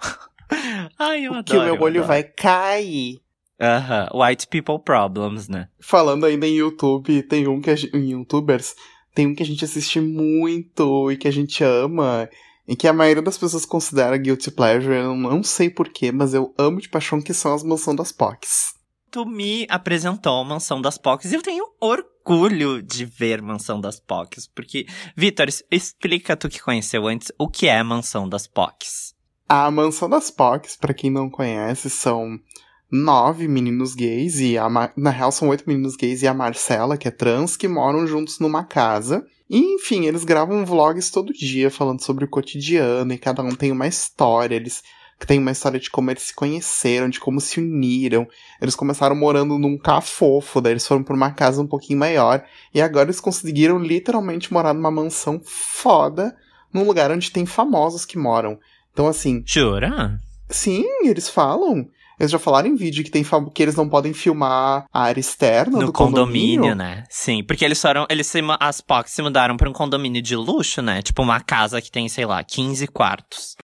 [LAUGHS] Ai, eu adoro. que o meu eu olho adoro. vai cair. Aham, white people problems, né? Falando ainda em YouTube, tem um que a gente, em youtubers, tem um que a gente assiste muito e que a gente ama. E que a maioria das pessoas considera guilty pleasure, eu não sei porquê, mas eu amo de paixão que são as mansão das POCs. Tu me apresentou a Mansão das Pocs e eu tenho orgulho de ver Mansão das Pocs, porque, Vitor, explica tu que conheceu antes o que é Mansão das Pocs. A Mansão das POCs, pra quem não conhece, são nove meninos gays, e a Ma- na real são oito meninos gays e a Marcela, que é trans, que moram juntos numa casa. E, enfim, eles gravam vlogs todo dia falando sobre o cotidiano, e cada um tem uma história. Eles têm uma história de como eles se conheceram, de como se uniram. Eles começaram morando num cafofo, daí eles foram pra uma casa um pouquinho maior, e agora eles conseguiram literalmente morar numa mansão foda, num lugar onde tem famosos que moram. Então, assim, Jura? Sim, eles falam. Eles já falaram em vídeo que, tem que eles não podem filmar a área externa No do condomínio, condomínio. né? Sim, porque eles foram. Eles se, as POCs se mudaram pra um condomínio de luxo, né? Tipo uma casa que tem, sei lá, 15 quartos.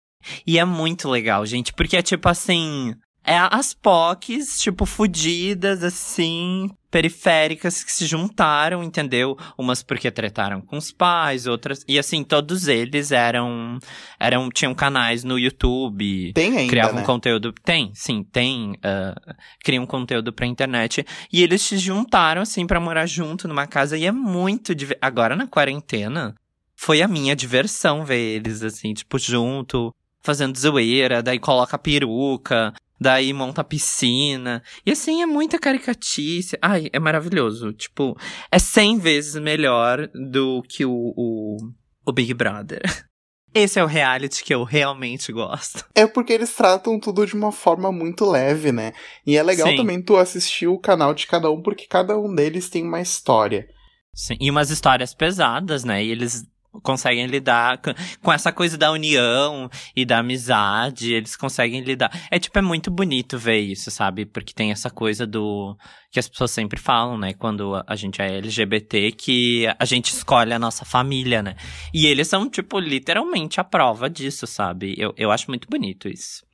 E é muito legal, gente, porque é tipo assim. É as POCs, tipo, fudidas, assim, periféricas que se juntaram, entendeu? Umas porque tretaram com os pais, outras. E assim, todos eles eram. eram tinham canais no YouTube. Tem ainda, criavam né? conteúdo. Tem, sim, tem. ah, criam conteúdo pra internet. E eles se juntaram, assim, pra morar junto numa casa. E é muito. Agora na quarentena, foi a minha diversão ver eles, assim, tipo, junto, fazendo zoeira, daí coloca a peruca. Daí monta a piscina. E assim, é muita caricatice. Ai, é maravilhoso. Tipo, é 100 vezes melhor do que o, o, o Big Brother. [LAUGHS] Esse é o reality que eu realmente gosto. É porque eles tratam tudo de uma forma muito leve, né? E é legal Sim. também tu assistir o canal de cada um, porque cada um deles tem uma história. Sim, e umas histórias pesadas, né? E eles conseguem lidar com, com essa coisa da união e da amizade, eles conseguem lidar. É tipo, é muito bonito ver isso, sabe? Porque tem essa coisa do que as pessoas sempre falam, né? Quando a- gente é LGBT, que a gente escolhe a nossa família, né? E eles são, tipo, literalmente a prova disso, sabe? Eu, eu acho muito bonito isso.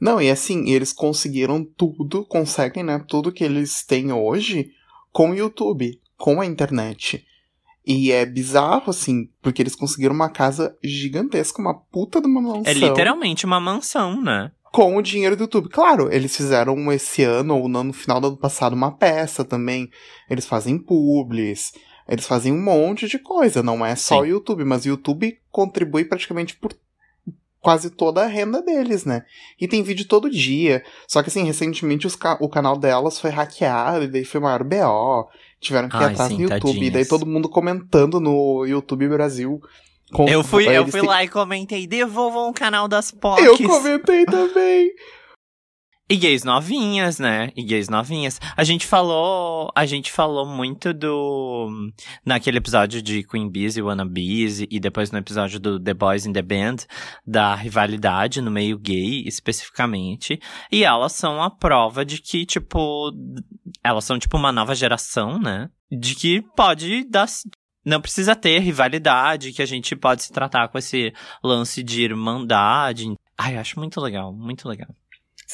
Não, e assim, eles conseguiram tudo, conseguem, né? Tudo que eles têm hoje com o YouTube, com a internet. E é bizarro, assim, porque eles conseguiram uma casa gigantesca, uma puta de uma mansão. É literalmente uma mansão, né? Com o dinheiro do YouTube. Claro, eles fizeram esse ano, ou no final do ano passado, uma peça também. Eles fazem publis, eles fazem um monte de coisa. Não é só o YouTube, mas o YouTube contribui praticamente por quase toda a renda deles, né? E tem vídeo todo dia. Só que, assim, recentemente ca o canal delas foi hackeado, e daí foi maior BO. Tiveram que ir Ai, atrás sim, no YouTube. tadinhas. E daí todo mundo comentando no YouTube Brasil. Com- Eu fui, eu fui têm- lá e comentei, devolvam o canal das POCs. Eu comentei também. [LAUGHS] E gays novinhas, né? E gays novinhas. A gente falou, a gente falou muito do naquele episódio de Queen Bees e Wanna Bees e depois no episódio do The Boys in the Band da rivalidade no meio gay especificamente. E elas são a prova de que tipo elas são tipo uma nova geração, né? De que pode dar não precisa ter rivalidade, que a gente pode se tratar com esse lance de irmandade. Ai, acho muito legal, muito legal.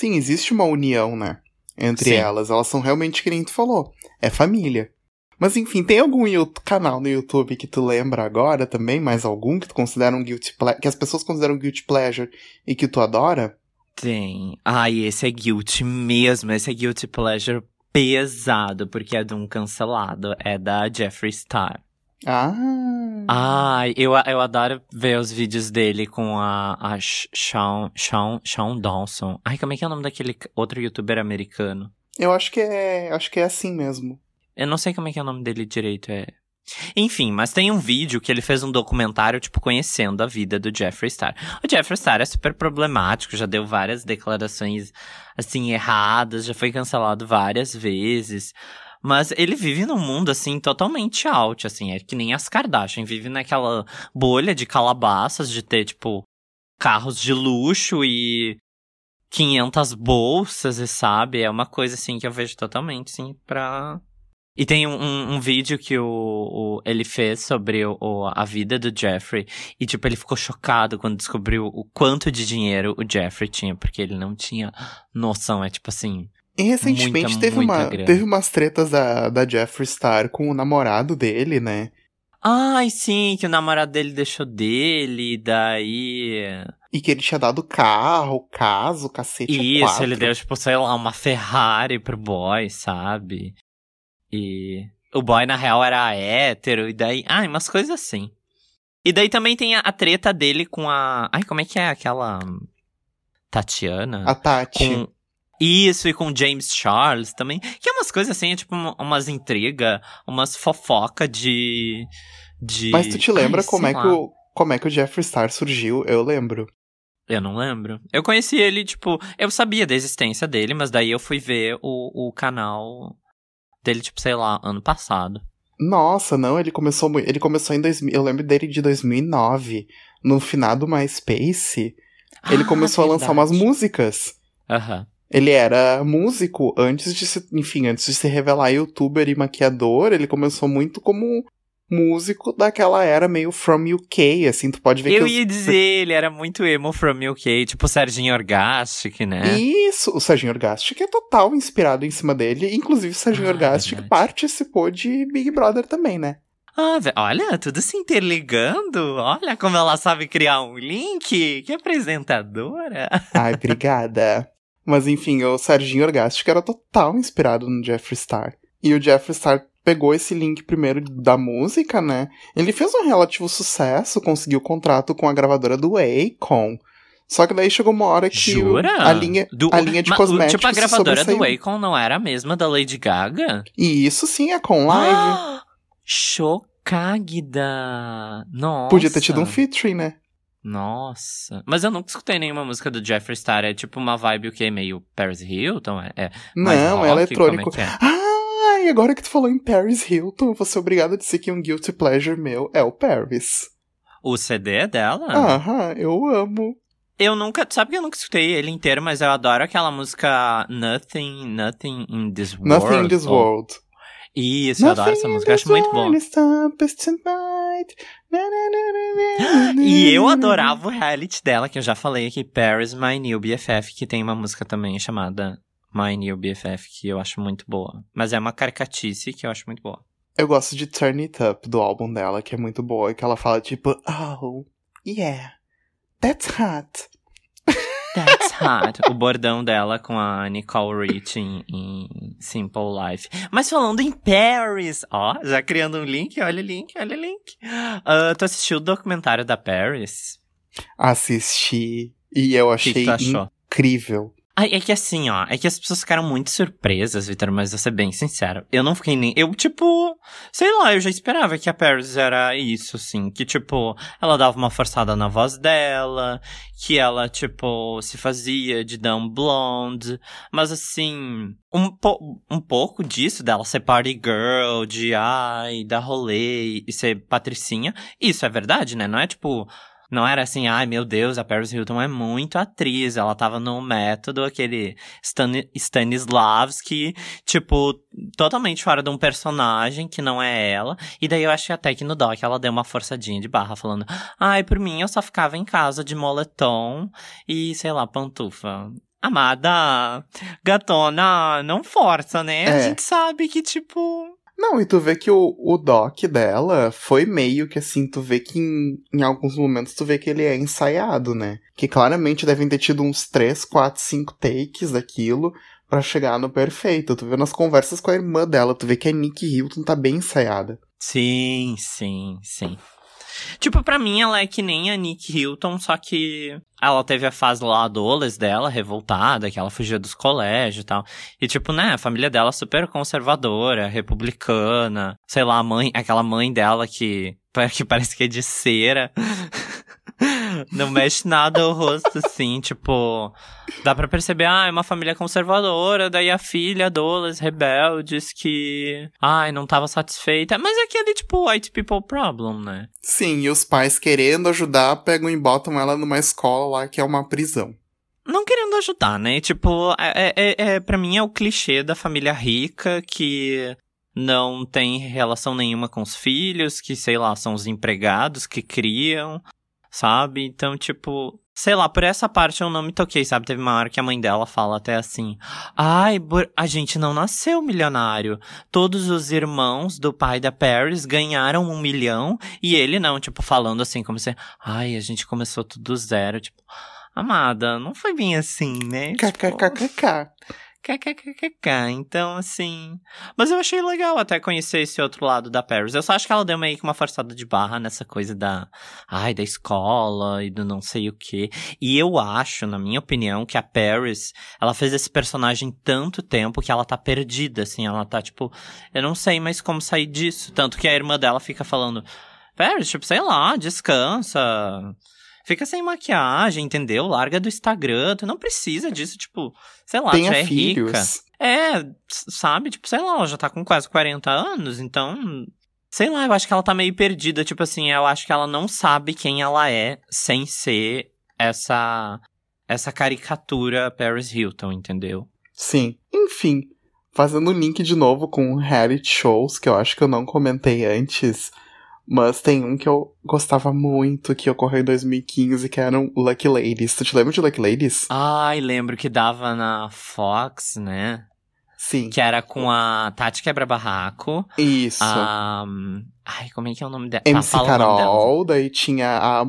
Sim, existe uma união, né? Entre Sim. elas. Elas são realmente que nem tu falou. É família. Mas enfim, tem algum canal no YouTube que tu lembra agora também? Mais algum que tu considera um guilty pleasure? Que as pessoas consideram guilty pleasure e que tu adora? Tem. Ai, esse é guilty mesmo. Esse é guilty pleasure pesado, porque é de um cancelado. É da Jeffree Star. Ah. Ai, eu, eu adoro ver os vídeos dele com a, a Shawn, Shawn, Shawn Dawson. Ai, como é que é o nome daquele outro youtuber americano? Eu acho que é. Acho que é assim mesmo. Eu não sei como é que é o nome dele direito, é... Enfim, mas tem um vídeo que ele fez um documentário, tipo, conhecendo a vida do Jeffree Star. O Jeffree Star é super problemático, já deu várias declarações, assim, erradas, já foi cancelado várias vezes. Mas ele vive num mundo, assim, totalmente out, assim, é que nem as Kardashian, vive naquela bolha de calabaças, de ter, tipo, carros de luxo e 500 bolsas, e sabe? É uma coisa, assim, que eu vejo totalmente, assim, pra... E tem um, um, um vídeo que o, o- ele fez sobre o, o- a vida do Jeffrey. E, tipo, ele ficou chocado quando descobriu o quanto de dinheiro o Jeffrey tinha, porque ele não tinha noção. É tipo assim. E recentemente Muita, teve, muita uma, grana. teve umas tretas da, da Jeffree Star com o namorado dele, né? Ai, sim, que o namorado dele deixou dele, daí. E que ele tinha dado carro, caso, cacete. Isso, quatro. ele deu, tipo, sei lá, uma Ferrari pro boy, sabe? E o boy, na real, era hétero, e daí. Ai, umas coisas assim. E daí também tem a, a treta dele com a. Ai, como é que é aquela. Tatiana? A Tati. com isso e com James Charles também. Que é umas coisas assim, é tipo uma- umas intriga, umas fofoca de. de... Mas tu te lembra Ai, como, é lá. que o, como é que o Jeffree Star surgiu? Eu lembro. Eu não lembro. Eu conheci ele, tipo, eu sabia da existência dele, mas daí eu fui ver o, o canal dele, tipo, sei lá, ano passado. Nossa, não, ele começou ele começou em 2000, eu lembro dele de 2009, no final do MySpace, ele Ah, começou a lançar umas verdade. músicas. Aham. Ele era músico antes de se, enfim, antes de se revelar youtuber e maquiador, ele começou muito como músico daquela era meio from UK, assim, tu pode ver Eu que ia os- dizer, ele era muito emo from UK, tipo Serginho Orgastic, né? Isso, o Serginho Orgastic é total inspirado em cima dele, inclusive o Serginho Ah, Orgastic verdade. participou de Big Brother também, né? Ah, olha, tudo se interligando. Olha como ela sabe criar um link. Que apresentadora. Ai, obrigada. [LAUGHS] Mas enfim, o Serginho Orgastic era total inspirado no Jeffree Star. E o Jeffree Star pegou esse link primeiro da música, né? Ele fez um relativo sucesso, conseguiu contrato com a gravadora do Akon. Só que daí chegou uma hora que o- Jura? a linha, Do- a linha de Mas, cosméticos Tipo, a gravadora do. Akon não era a mesma da Lady Gaga? E isso sim é com live. [GASPS] Ah, Chocagda! Nossa. Podia ter tido um featuring, né? Nossa. Mas eu nunca escutei nenhuma música do Jeffree Star. É tipo uma vibe o quê? Meio Paris Hilton? É, é mais Não, rock? é eletrônico. Como é que é? Ah, e agora que tu falou em Paris Hilton, eu vou ser obrigado a dizer que um guilty pleasure meu é o Paris. O CD é dela? Aham, eu amo. Eu nunca. Sabe que eu nunca escutei ele inteiro, mas eu adoro aquela música Nothing, Nothing in This World. Nothing in this ou- world. Isso, eu adoro essa música, eu acho muito boa. Tonight. Na, na, na, [GASPS] E eu adorava o reality dela, que eu já falei aqui, Paris My New BFF, que tem uma música também chamada My New BFF, que eu acho muito boa. Mas é uma caricatice que eu acho muito boa. Eu gosto de Turn It Up, do álbum dela, que é muito boa, que ela fala tipo, oh, yeah, that's hot. That's hot. o bordão dela com a Nicole Rich em, em, Simple Life. Mas falando em Paris, ó, já criando um link, olha o link, olha o link. Uh, tu assistiu o documentário da Paris? Assisti. E eu achei que que incrível. É que assim, ó, é que as pessoas ficaram muito surpresas, Vitor, mas vou ser bem sincero. Eu não fiquei nem. Eu, tipo, sei lá, eu já esperava que a Paris era isso, assim. Que, tipo, ela dava uma forçada na voz dela, que ela, tipo, se fazia de dumb blonde. Mas, assim, um, po um pouco disso, dela ser party girl, de ai, dar rolê e ser patricinha. Isso é verdade, né? Não é, tipo não era assim, ai meu Deus, a Paris Hilton é muito atriz. Ela tava no método, aquele Stan Stanislavski, tipo, totalmente fora de um personagem que não é ela. E daí eu acho até que no doc ela deu uma forçadinha de barra, falando, ai, por mim eu só ficava em casa de moletom e, sei lá, pantufa. Amada, gatona, não força, né? É. A gente sabe que, tipo, não, e tu vê que o, o doc dela foi meio que assim, tu vê que em, em alguns momentos tu vê que ele é ensaiado, né? Que claramente devem ter tido uns 3, 4, 5 takes daquilo para chegar no perfeito. Tu vê nas conversas com a irmã dela, tu vê que a Nick Hilton tá bem ensaiada. Sim, sim, sim. Tipo, pra mim ela é que nem a Nick Hilton, só que ela teve a fase lá adoles dela, revoltada, que ela fugia dos colégios e tal. E tipo, né, a família dela super conservadora, republicana, sei lá, a mãe, aquela mãe dela que, [LAUGHS] que parece que é de cera. [LAUGHS] Não mexe nada o rosto, assim, tipo. Dá pra perceber, ah, é uma família conservadora, daí a filha, Dolas, rebeldes, que. Ai, não tava satisfeita. Mas é aquele, tipo, white people problem, né? Sim, e os pais querendo ajudar, pegam e botam ela numa escola lá que é uma prisão não querendo ajudar, né? Tipo, é, é, é, pra mim é o clichê da família rica que não tem relação nenhuma com os filhos, que, sei lá, são os empregados que criam sabe? Então, tipo, sei lá, por essa parte eu não me toquei, sabe? Teve uma hora que a mãe dela fala até assim: Ai, a gente não nasceu milionário. Todos os irmãos do pai da Paris ganharam um milhão e ele não, tipo, falando assim, como se, ai, a gente começou tudo do zero, tipo. Amada, não foi bem assim, né? KKKKK. Tipo, KKKKK. Então, assim. Mas eu achei legal até conhecer esse outro lado da Paris. Eu só acho que ela deu meio que uma forçada de barra nessa coisa da. Ai, da escola e do não sei o quê. E eu acho, na minha opinião, que a Paris, ela fez esse personagem tanto tempo que ela tá perdida, assim. Ela tá tipo. Eu não sei mais como sair disso. Tanto que a irmã dela fica falando. Paris, tipo, sei lá, descansa Fica sem maquiagem, entendeu? Larga do Instagram. Tu não precisa disso, tipo, sei lá, Tenha tu é filhos. rica. É, sabe? Tipo, sei lá, ela já tá com quase 40 anos, então. Sei lá, eu acho que ela tá meio perdida. Tipo assim, eu acho que ela não sabe quem ela é sem ser essa. Essa caricatura Paris Hilton, entendeu? Sim. Enfim, fazendo o link de novo com reality shows, que eu acho que eu não comentei antes. Mas tem um que eu gostava muito, que ocorreu em 2015, que eram Lucky Ladies. Tu te lembra de Lucky Ladies? Ai, lembro que dava na Fox, né? Sim. Que era com a Tati Quebra-Barraco. Isso. A... Ai, como é que é o nome dela? MC tá, Carol, daí tinha a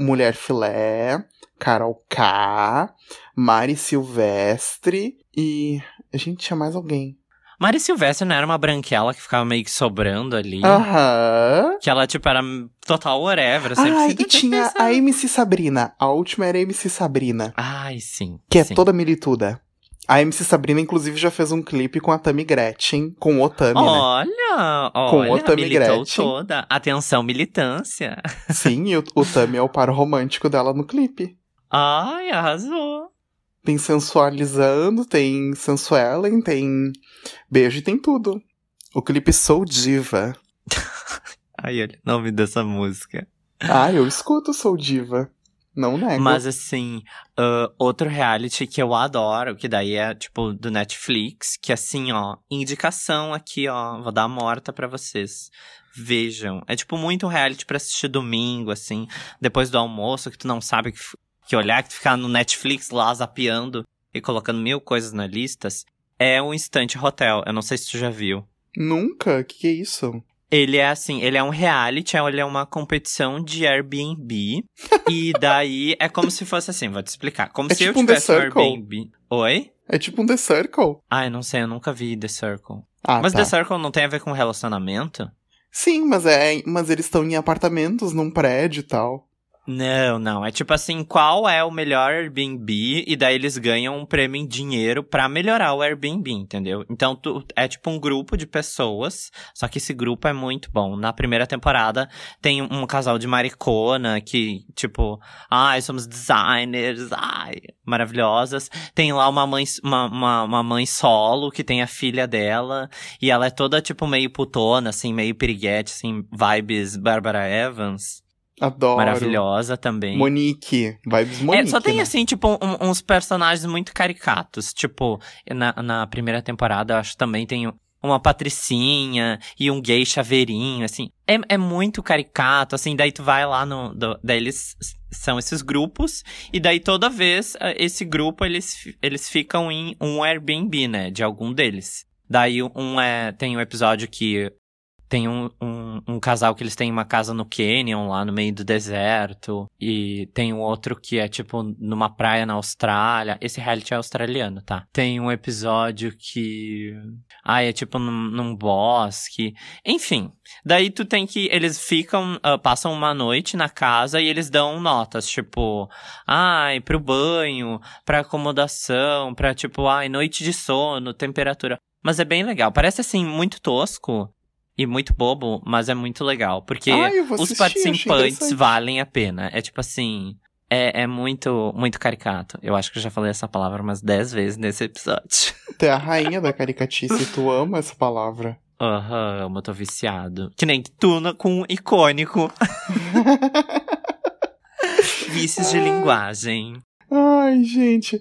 Mulher Filé, Carol K, Mari Silvestre e... A gente tinha mais alguém. Mari Silvestre não era uma branquela que ficava meio que sobrando ali. Aham. Que ela, tipo, era total whatever. Ah, e tinha a MC Sabrina. A última era a MC Sabrina. Ai, sim. Que sim. é toda milituda. A MC Sabrina, inclusive, já fez um clipe com a Tami Gretchen, com o Tami, olha, né? Olha, com o Tami Gretchen. toda. Atenção, militância. Sim, e o, o Tami é o par romântico dela no clipe. Ai, arrasou. Tem sensualizando, tem sensuellen, tem beijo e tem tudo. O clipe Sou Diva. [LAUGHS] Ai, olha o nome dessa música. Ah, eu escuto Sou Diva. Não nego. Mas assim, uh, outro reality que eu adoro, que daí é tipo do Netflix, que assim, ó, indicação aqui, ó, vou dar a morta pra vocês. Vejam. É tipo muito reality pra assistir domingo, assim, depois do almoço, que tu não sabe que, olhar, que ficar no Netflix lá zapeando. e colocando mil coisas na listas, é o Instant Hotel. Eu não sei se tu já viu. Nunca? O que, que é isso? Ele é assim, ele é um reality, ele é uma competição de Airbnb. [LAUGHS] e daí é como se fosse assim, vou te explicar. Como É se tipo eu um The tivesse um Circle? Airbnb. Oi? É tipo um The Circle. Ai, não sei, eu nunca vi The Circle. Ah, Mas tá. The Circle não tem a ver com relacionamento? Sim, mas é, mas eles estão em apartamentos num prédio e tal. Não, não. É tipo assim, qual é o melhor Airbnb? E daí eles ganham um prêmio em dinheiro pra melhorar o Airbnb, entendeu? Então tu, é tipo um grupo de pessoas, só que esse grupo é muito bom. Na primeira temporada tem um, um casal de maricona que, tipo, ai, somos designers, ai, maravilhosas. Tem lá uma mãe, uma, uma, uma mãe solo que tem a filha dela e ela é toda, tipo, meio putona, assim, meio piriguete, assim, vibes Barbara Evans. Adoro. Maravilhosa também. Monique. Vibes Monique. É, só tem, né? assim, tipo, um- uns personagens muito caricatos. Tipo, na, na primeira temporada, eu acho também tem uma patricinha e um gay chaveirinho, assim. É, é muito caricato, assim, daí tu vai lá no... Do, daí eles são esses grupos, e daí toda vez, eh, esse grupo, eles, eles ficam em um Airbnb, né, de algum deles. Daí um é... Tem um episódio que tem um, um, um casal que eles têm uma casa no Canyon, lá no meio do deserto. E tem um outro que é, tipo, numa praia na Austrália. Esse reality é australiano, tá? Tem um episódio que. Ah, é tipo num, num bosque. Enfim. Daí tu tem que. Eles ficam. ah, passam uma noite na casa e eles dão notas, tipo. Ai, pro banho, pra acomodação, pra tipo, ai, noite de sono, temperatura. Mas é bem legal. Parece assim, muito tosco e muito bobo, mas é muito legal. Porque os assistir, participantes valem a pena. É tipo assim. É, é muito, muito caricato. Eu acho que eu já falei essa palavra umas 10 vezes nesse episódio. [LAUGHS] Tu é a rainha da caricatice, tu ama essa palavra. Aham, eu tô viciado. Que nem Tuna com icônico. [LAUGHS] Vícios de linguagem. Ai, gente.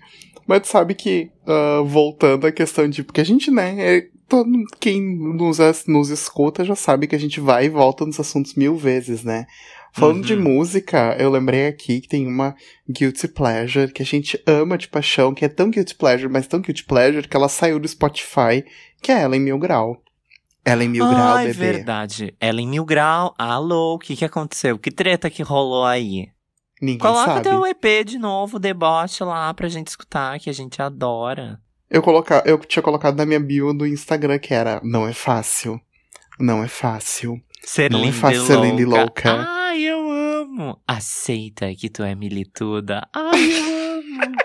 Mas tu sabe que, ah, voltando à questão de. Porque a gente, né, é, todo, quem nos, nos escuta já sabe que a gente vai e volta nos assuntos mil vezes, né? Falando de Uhum. música, eu lembrei aqui que tem uma Guilty Pleasure que a gente ama de paixão, que é tão Guilty Pleasure, mas tão Guilty Pleasure que ela saiu do Spotify, que é ela em Mil Grau. Ela em Mil Grau, ah, é bebê. verdade. Ela em mil grau. Alô, o que que aconteceu? Que treta que rolou aí? Ninguém Coloca sabe. teu EP de novo, deboche lá pra gente escutar, que a gente adora. Eu, colocar, eu tinha colocado na minha bio do Instagram que era Não é fácil. Não é fácil. Ser Não é fácil ser linda e louca. Ai, eu amo. Aceita que tu é milituda. Ai, eu amo.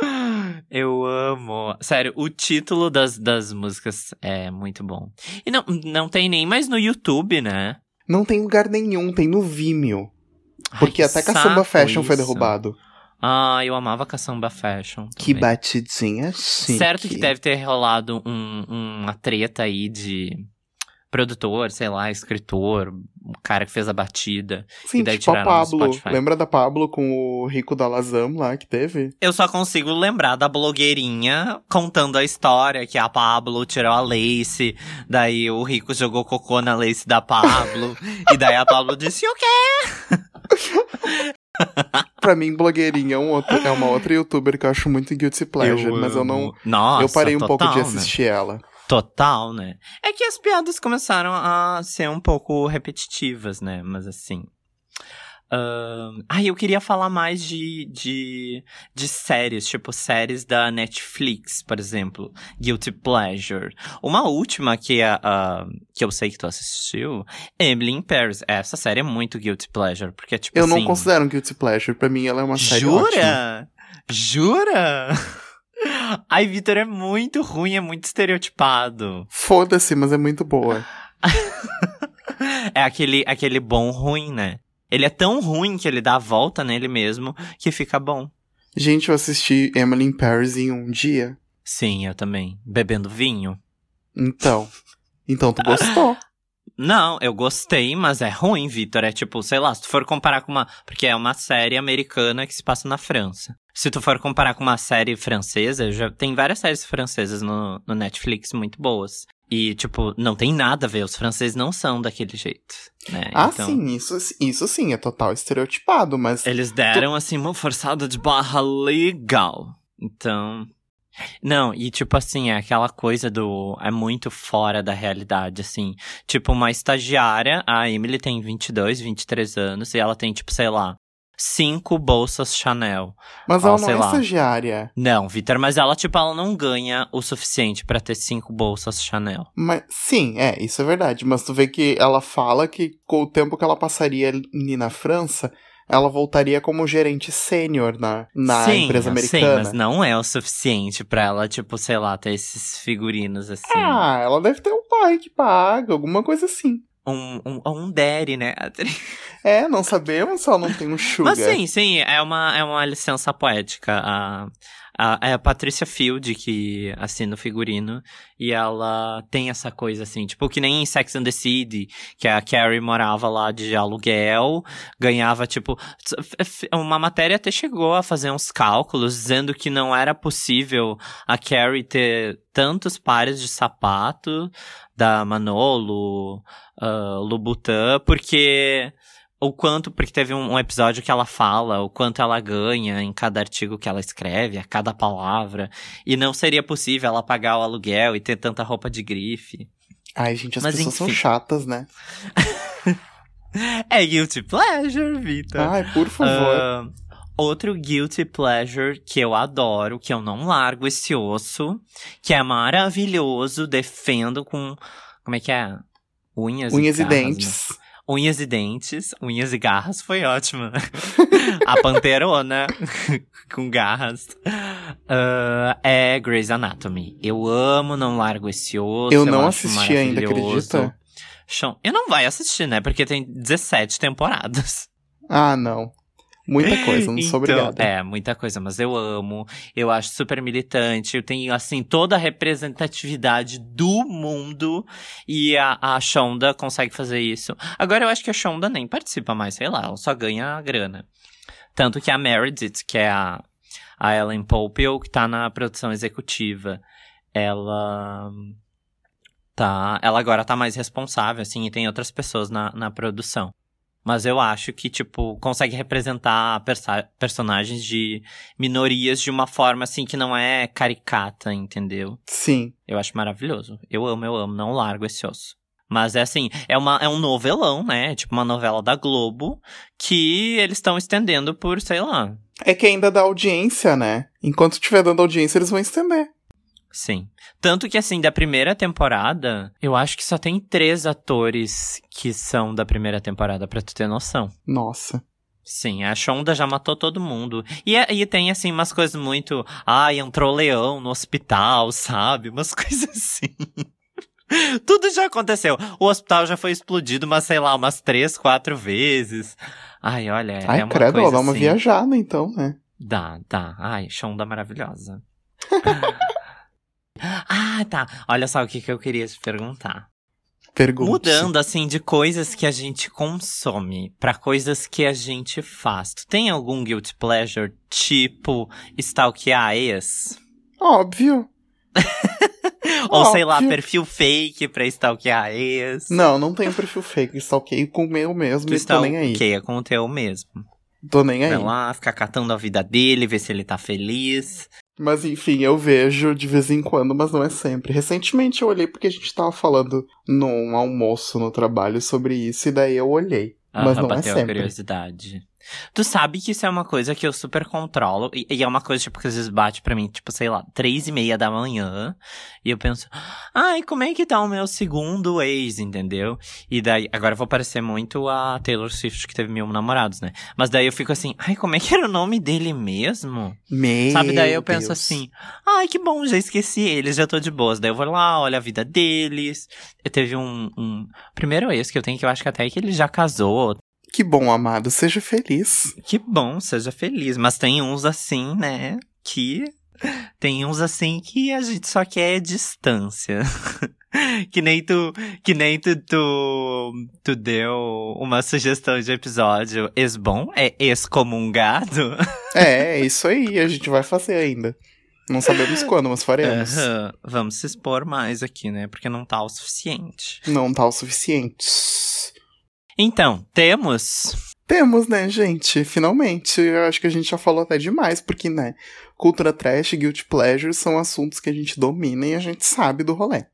[LAUGHS] eu amo. Sério, o título das, das músicas é muito bom. E não, não tem nem mais no YouTube, né? Não tem lugar nenhum, tem no Vimeo. Ai, Porque que até Caçamba Fashion foi isso. derrubado. Ah, eu amava Caçamba Fashion. Que também. batidinha chique. Certo que deve ter rolado um, uma treta aí de produtor, sei lá, escritor, o cara que fez a batida. Sim, e daí tipo a Pablo. Lembra da Pablo com o Rico da Lazam lá que teve? Eu só consigo lembrar da blogueirinha contando a história que a Pablo tirou a lace, daí o Rico jogou cocô na lace da Pablo, [LAUGHS] e daí a Pablo disse o quê? [LAUGHS] Pra mim, blogueirinha é, um outro- é uma outra youtuber que eu acho muito guilty pleasure, mas eu não. Nossa, eu parei um pouco de total, né? assistir ela. Total, né? É que as piadas começaram a ser um pouco repetitivas, né? Mas assim. Ahn, Ai, eu queria falar mais de, de, de séries, tipo séries da Netflix, por exemplo. Guilty Pleasure. Uma última que, a, a- que eu sei que tu assistiu, Emily in Paris. Essa série é muito Guilty Pleasure, porque tipo Eu assim... não considero um guilty pleasure. Pra mim, ela é uma série ótima. Jura? Jura? [LAUGHS] Ai, Vitor, é muito ruim, é muito estereotipado. Foda-se, mas é muito boa. [LAUGHS] É aquele, aquele bom ruim, né? Ele é tão ruim que ele dá a volta nele mesmo que fica bom. Gente, eu assisti Emily in Paris em um dia. Sim, eu também. Bebendo vinho. Então. Então tu gostou. [LAUGHS] Não, eu gostei, mas é ruim, Vitor. É tipo, sei lá, se tu for comparar com uma. Porque é uma série americana que se passa na França. Se tu for comparar com uma série francesa, já tem várias séries francesas no, no Netflix muito boas. E, tipo, não tem nada a ver. Os franceses não são daquele jeito, né? Ah, Então, sim, isso, isso sim, é total estereotipado, mas Eles deram, assim, uma forçada de barra legal. Então, Não, e tipo assim, é aquela coisa do. É muito fora da realidade, assim. Tipo, uma estagiária, a Emily tem 22, 23 anos, e ela tem, tipo, sei lá, cinco bolsas Chanel. Mas ela não é lá. estagiária. Não, Vitor, mas ela, tipo, ela não ganha o suficiente pra ter cinco bolsas Chanel. Mas sim, é, isso é verdade. Mas tu vê que ela fala que com o tempo que ela passaria ali na França, ela voltaria como gerente sênior na, na sim, empresa americana. Sei, mas não é o suficiente pra ela, tipo, sei lá, ter esses figurinos assim. Ah, ela deve ter um pai que paga, alguma coisa assim. Um, um, um daddy, né? [LAUGHS] É, não sabemos se ela não tem um sugar. Mas sim, sim, é uma, é uma licença poética. A, a, é a Patricia Field que assina o figurino. E ela tem essa coisa assim, tipo, que nem em Sex and the City, que a Carrie morava lá de aluguel, ganhava, tipo. Uma matéria até chegou a fazer uns cálculos dizendo que não era possível a Carrie ter tantos pares de sapato da Manolo, uh, porque o quanto, porque teve um, um, episódio que ela fala o quanto ela ganha em cada artigo que ela escreve, a cada palavra, e não seria possível ela pagar o aluguel e ter tanta roupa de grife. Ai, gente, as Mas, pessoas são enfim. chatas, né? [LAUGHS] É guilty pleasure, Vitor. Ai, por favor. Ah, outro guilty pleasure que eu adoro, que eu não largo esse osso, que é maravilhoso, defendo com. Como é que é? Unhas, Unhas e, garras, né? dentes. Unhas e dentes, unhas e garras foi ótima. [LAUGHS] a panterona [LAUGHS] com garras. Ah, é Grey's Anatomy. Eu amo, não largo esse osso. Eu não acho assisti ainda, acredita? Chão. Eu não vai assistir, né? Porque tem 17 temporadas. Ah, não. Muita [LAUGHS] coisa, não sou Então, obrigada. É, muita coisa, mas eu amo. Eu acho super militante. Eu tenho, assim, toda a representatividade do mundo. E a, a Shonda consegue fazer isso. Agora eu acho que a Shonda nem participa mais, sei lá, ela só ganha a grana. Tanto que a Meredith, que é a, a Ellen Pompeo, que tá na produção executiva, ela. Tá. Ela agora tá mais responsável, assim, e tem outras pessoas na, na produção. Mas eu acho que, tipo, consegue representar persa- personagens de minorias de uma forma, assim, que não é caricata, entendeu? Sim. Eu acho maravilhoso. Eu amo, eu amo, não largo esse osso. Mas é assim, é, uma, é um novelão, né? Tipo uma novela da Globo que eles estão estendendo por, sei lá. É que ainda dá audiência, né? Enquanto estiver dando audiência, eles vão estender. Sim. Tanto que, assim, da primeira temporada, eu acho que só tem três atores que são da primeira temporada, pra tu ter noção. Nossa. Sim, a Shonda já matou todo mundo. E, é- e tem, assim, umas coisas muito. Ai, entrou leão no hospital, [LAUGHS] sabe? Umas coisas assim. [LAUGHS] Tudo já aconteceu. O hospital já foi explodido, mas sei lá, umas três, quatro vezes. Ai, olha, é Ai, uma credo, coisa ela dá uma assim. viajada, então, né? Dá, dá. Ai, Shonda maravilhosa. [LAUGHS] ah, tá. Olha só o que, que eu queria te perguntar. Pergunta. Mudando, assim, de coisas que a gente consome pra coisas que a gente faz. Tu tem algum guilty pleasure, tipo stalkear ex? Óbvio. [LAUGHS] Ou sei lá, Óbvio. perfil fake pra stalkear ex? Não, não tenho perfil fake. Stalkeio com o meu mesmo Tu e tô nem aí. stalkeia com o teu mesmo. Tô nem aí. Vai lá, ficar catando a vida dele, ver se ele tá feliz. Mas enfim, eu vejo de vez em quando, mas não é sempre. Recentemente eu olhei porque a gente tava falando num almoço no trabalho sobre isso, e daí eu olhei. Mas Ah, não é sempre. curiosidade. Tu sabe que isso é uma coisa que eu super controlo. E, e é uma coisa, tipo, que às vezes bate pra mim, tipo, sei lá, três e meia da manhã. E eu penso, ai, como é que tá o meu segundo ex, entendeu? E daí, agora eu vou parecer muito a Taylor Swift, que teve mil namorados, né? Mas daí eu fico assim, ai, como é que era o nome dele mesmo? Meu Sabe? Daí eu penso Deus. assim, ai, que bom, já esqueci eles, já tô de boas. Daí eu vou lá, olho a vida deles. Eu teve um, um primeiro ex que eu tenho que eu acho que até que ele já casou. Que bom, amado, seja feliz. Que bom, seja feliz. Mas tem uns assim, né? Que. Tem uns assim que a gente só quer distância. [LAUGHS] que nem tu. Que nem tu, tu. Tu deu uma sugestão de episódio. Ex-bom? É excomungado? [LAUGHS] É, é isso aí, a gente vai fazer ainda. Não sabemos quando, mas faremos. Aham. Vamos se expor mais aqui, né? Porque não tá o suficiente. Não tá o suficiente. Então, temos. Temos, né, gente? Finalmente. Eu acho que a gente já falou até demais, porque, né, cultura trash e guilty pleasure são assuntos que a gente domina e a gente sabe do rolê.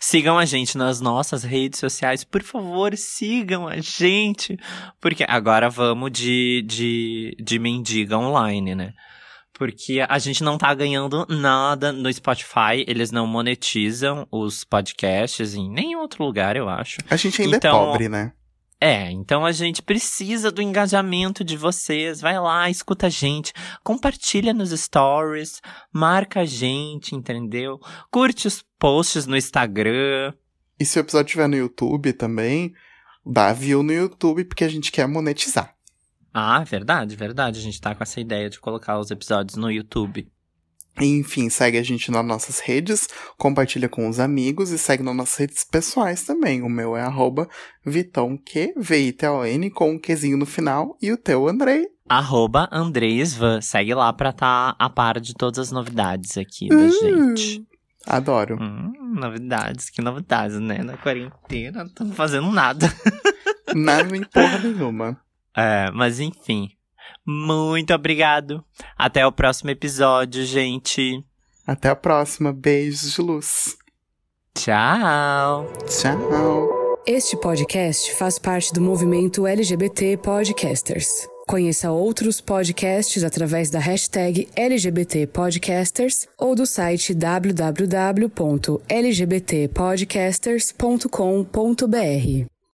Sigam a gente nas nossas redes sociais, por favor, sigam a gente. Porque agora vamos de, de, de mendiga online, né? Porque a gente não tá ganhando nada no Spotify, eles não monetizam os podcasts em nenhum outro lugar, eu acho. A gente ainda Então, é pobre, né? É, então a gente precisa do engajamento de vocês. Vai lá, escuta a gente, compartilha nos stories, marca a gente, entendeu? Curte os posts no Instagram. E se o episódio estiver no YouTube também, dá view no YouTube, porque a gente quer monetizar. Ah, verdade, verdade. A gente tá com essa ideia de colocar os episódios no YouTube. Enfim, segue a gente nas nossas redes, compartilha com os amigos e segue nas nossas redes pessoais também. O meu é arroba VitãoQ, V-I-T-O-N, com um Qzinho no final. E o teu, Andrei? Arroba Andreisvan. Segue lá pra tá a par de todas as novidades aqui da Uh. gente. Adoro. Hum, novidades, que novidades, né? Na quarentena, não tô fazendo nada. [LAUGHS] Nada em porra nenhuma. É, mas enfim. Muito obrigado. Até o próximo episódio, gente. Até a próxima. Beijos de luz. Tchau. Tchau. Este podcast faz parte do movimento LGBT Podcasters. Conheça outros podcasts através da hashtag LGBT Podcasters ou do site www.lgbtpodcasters.com.br.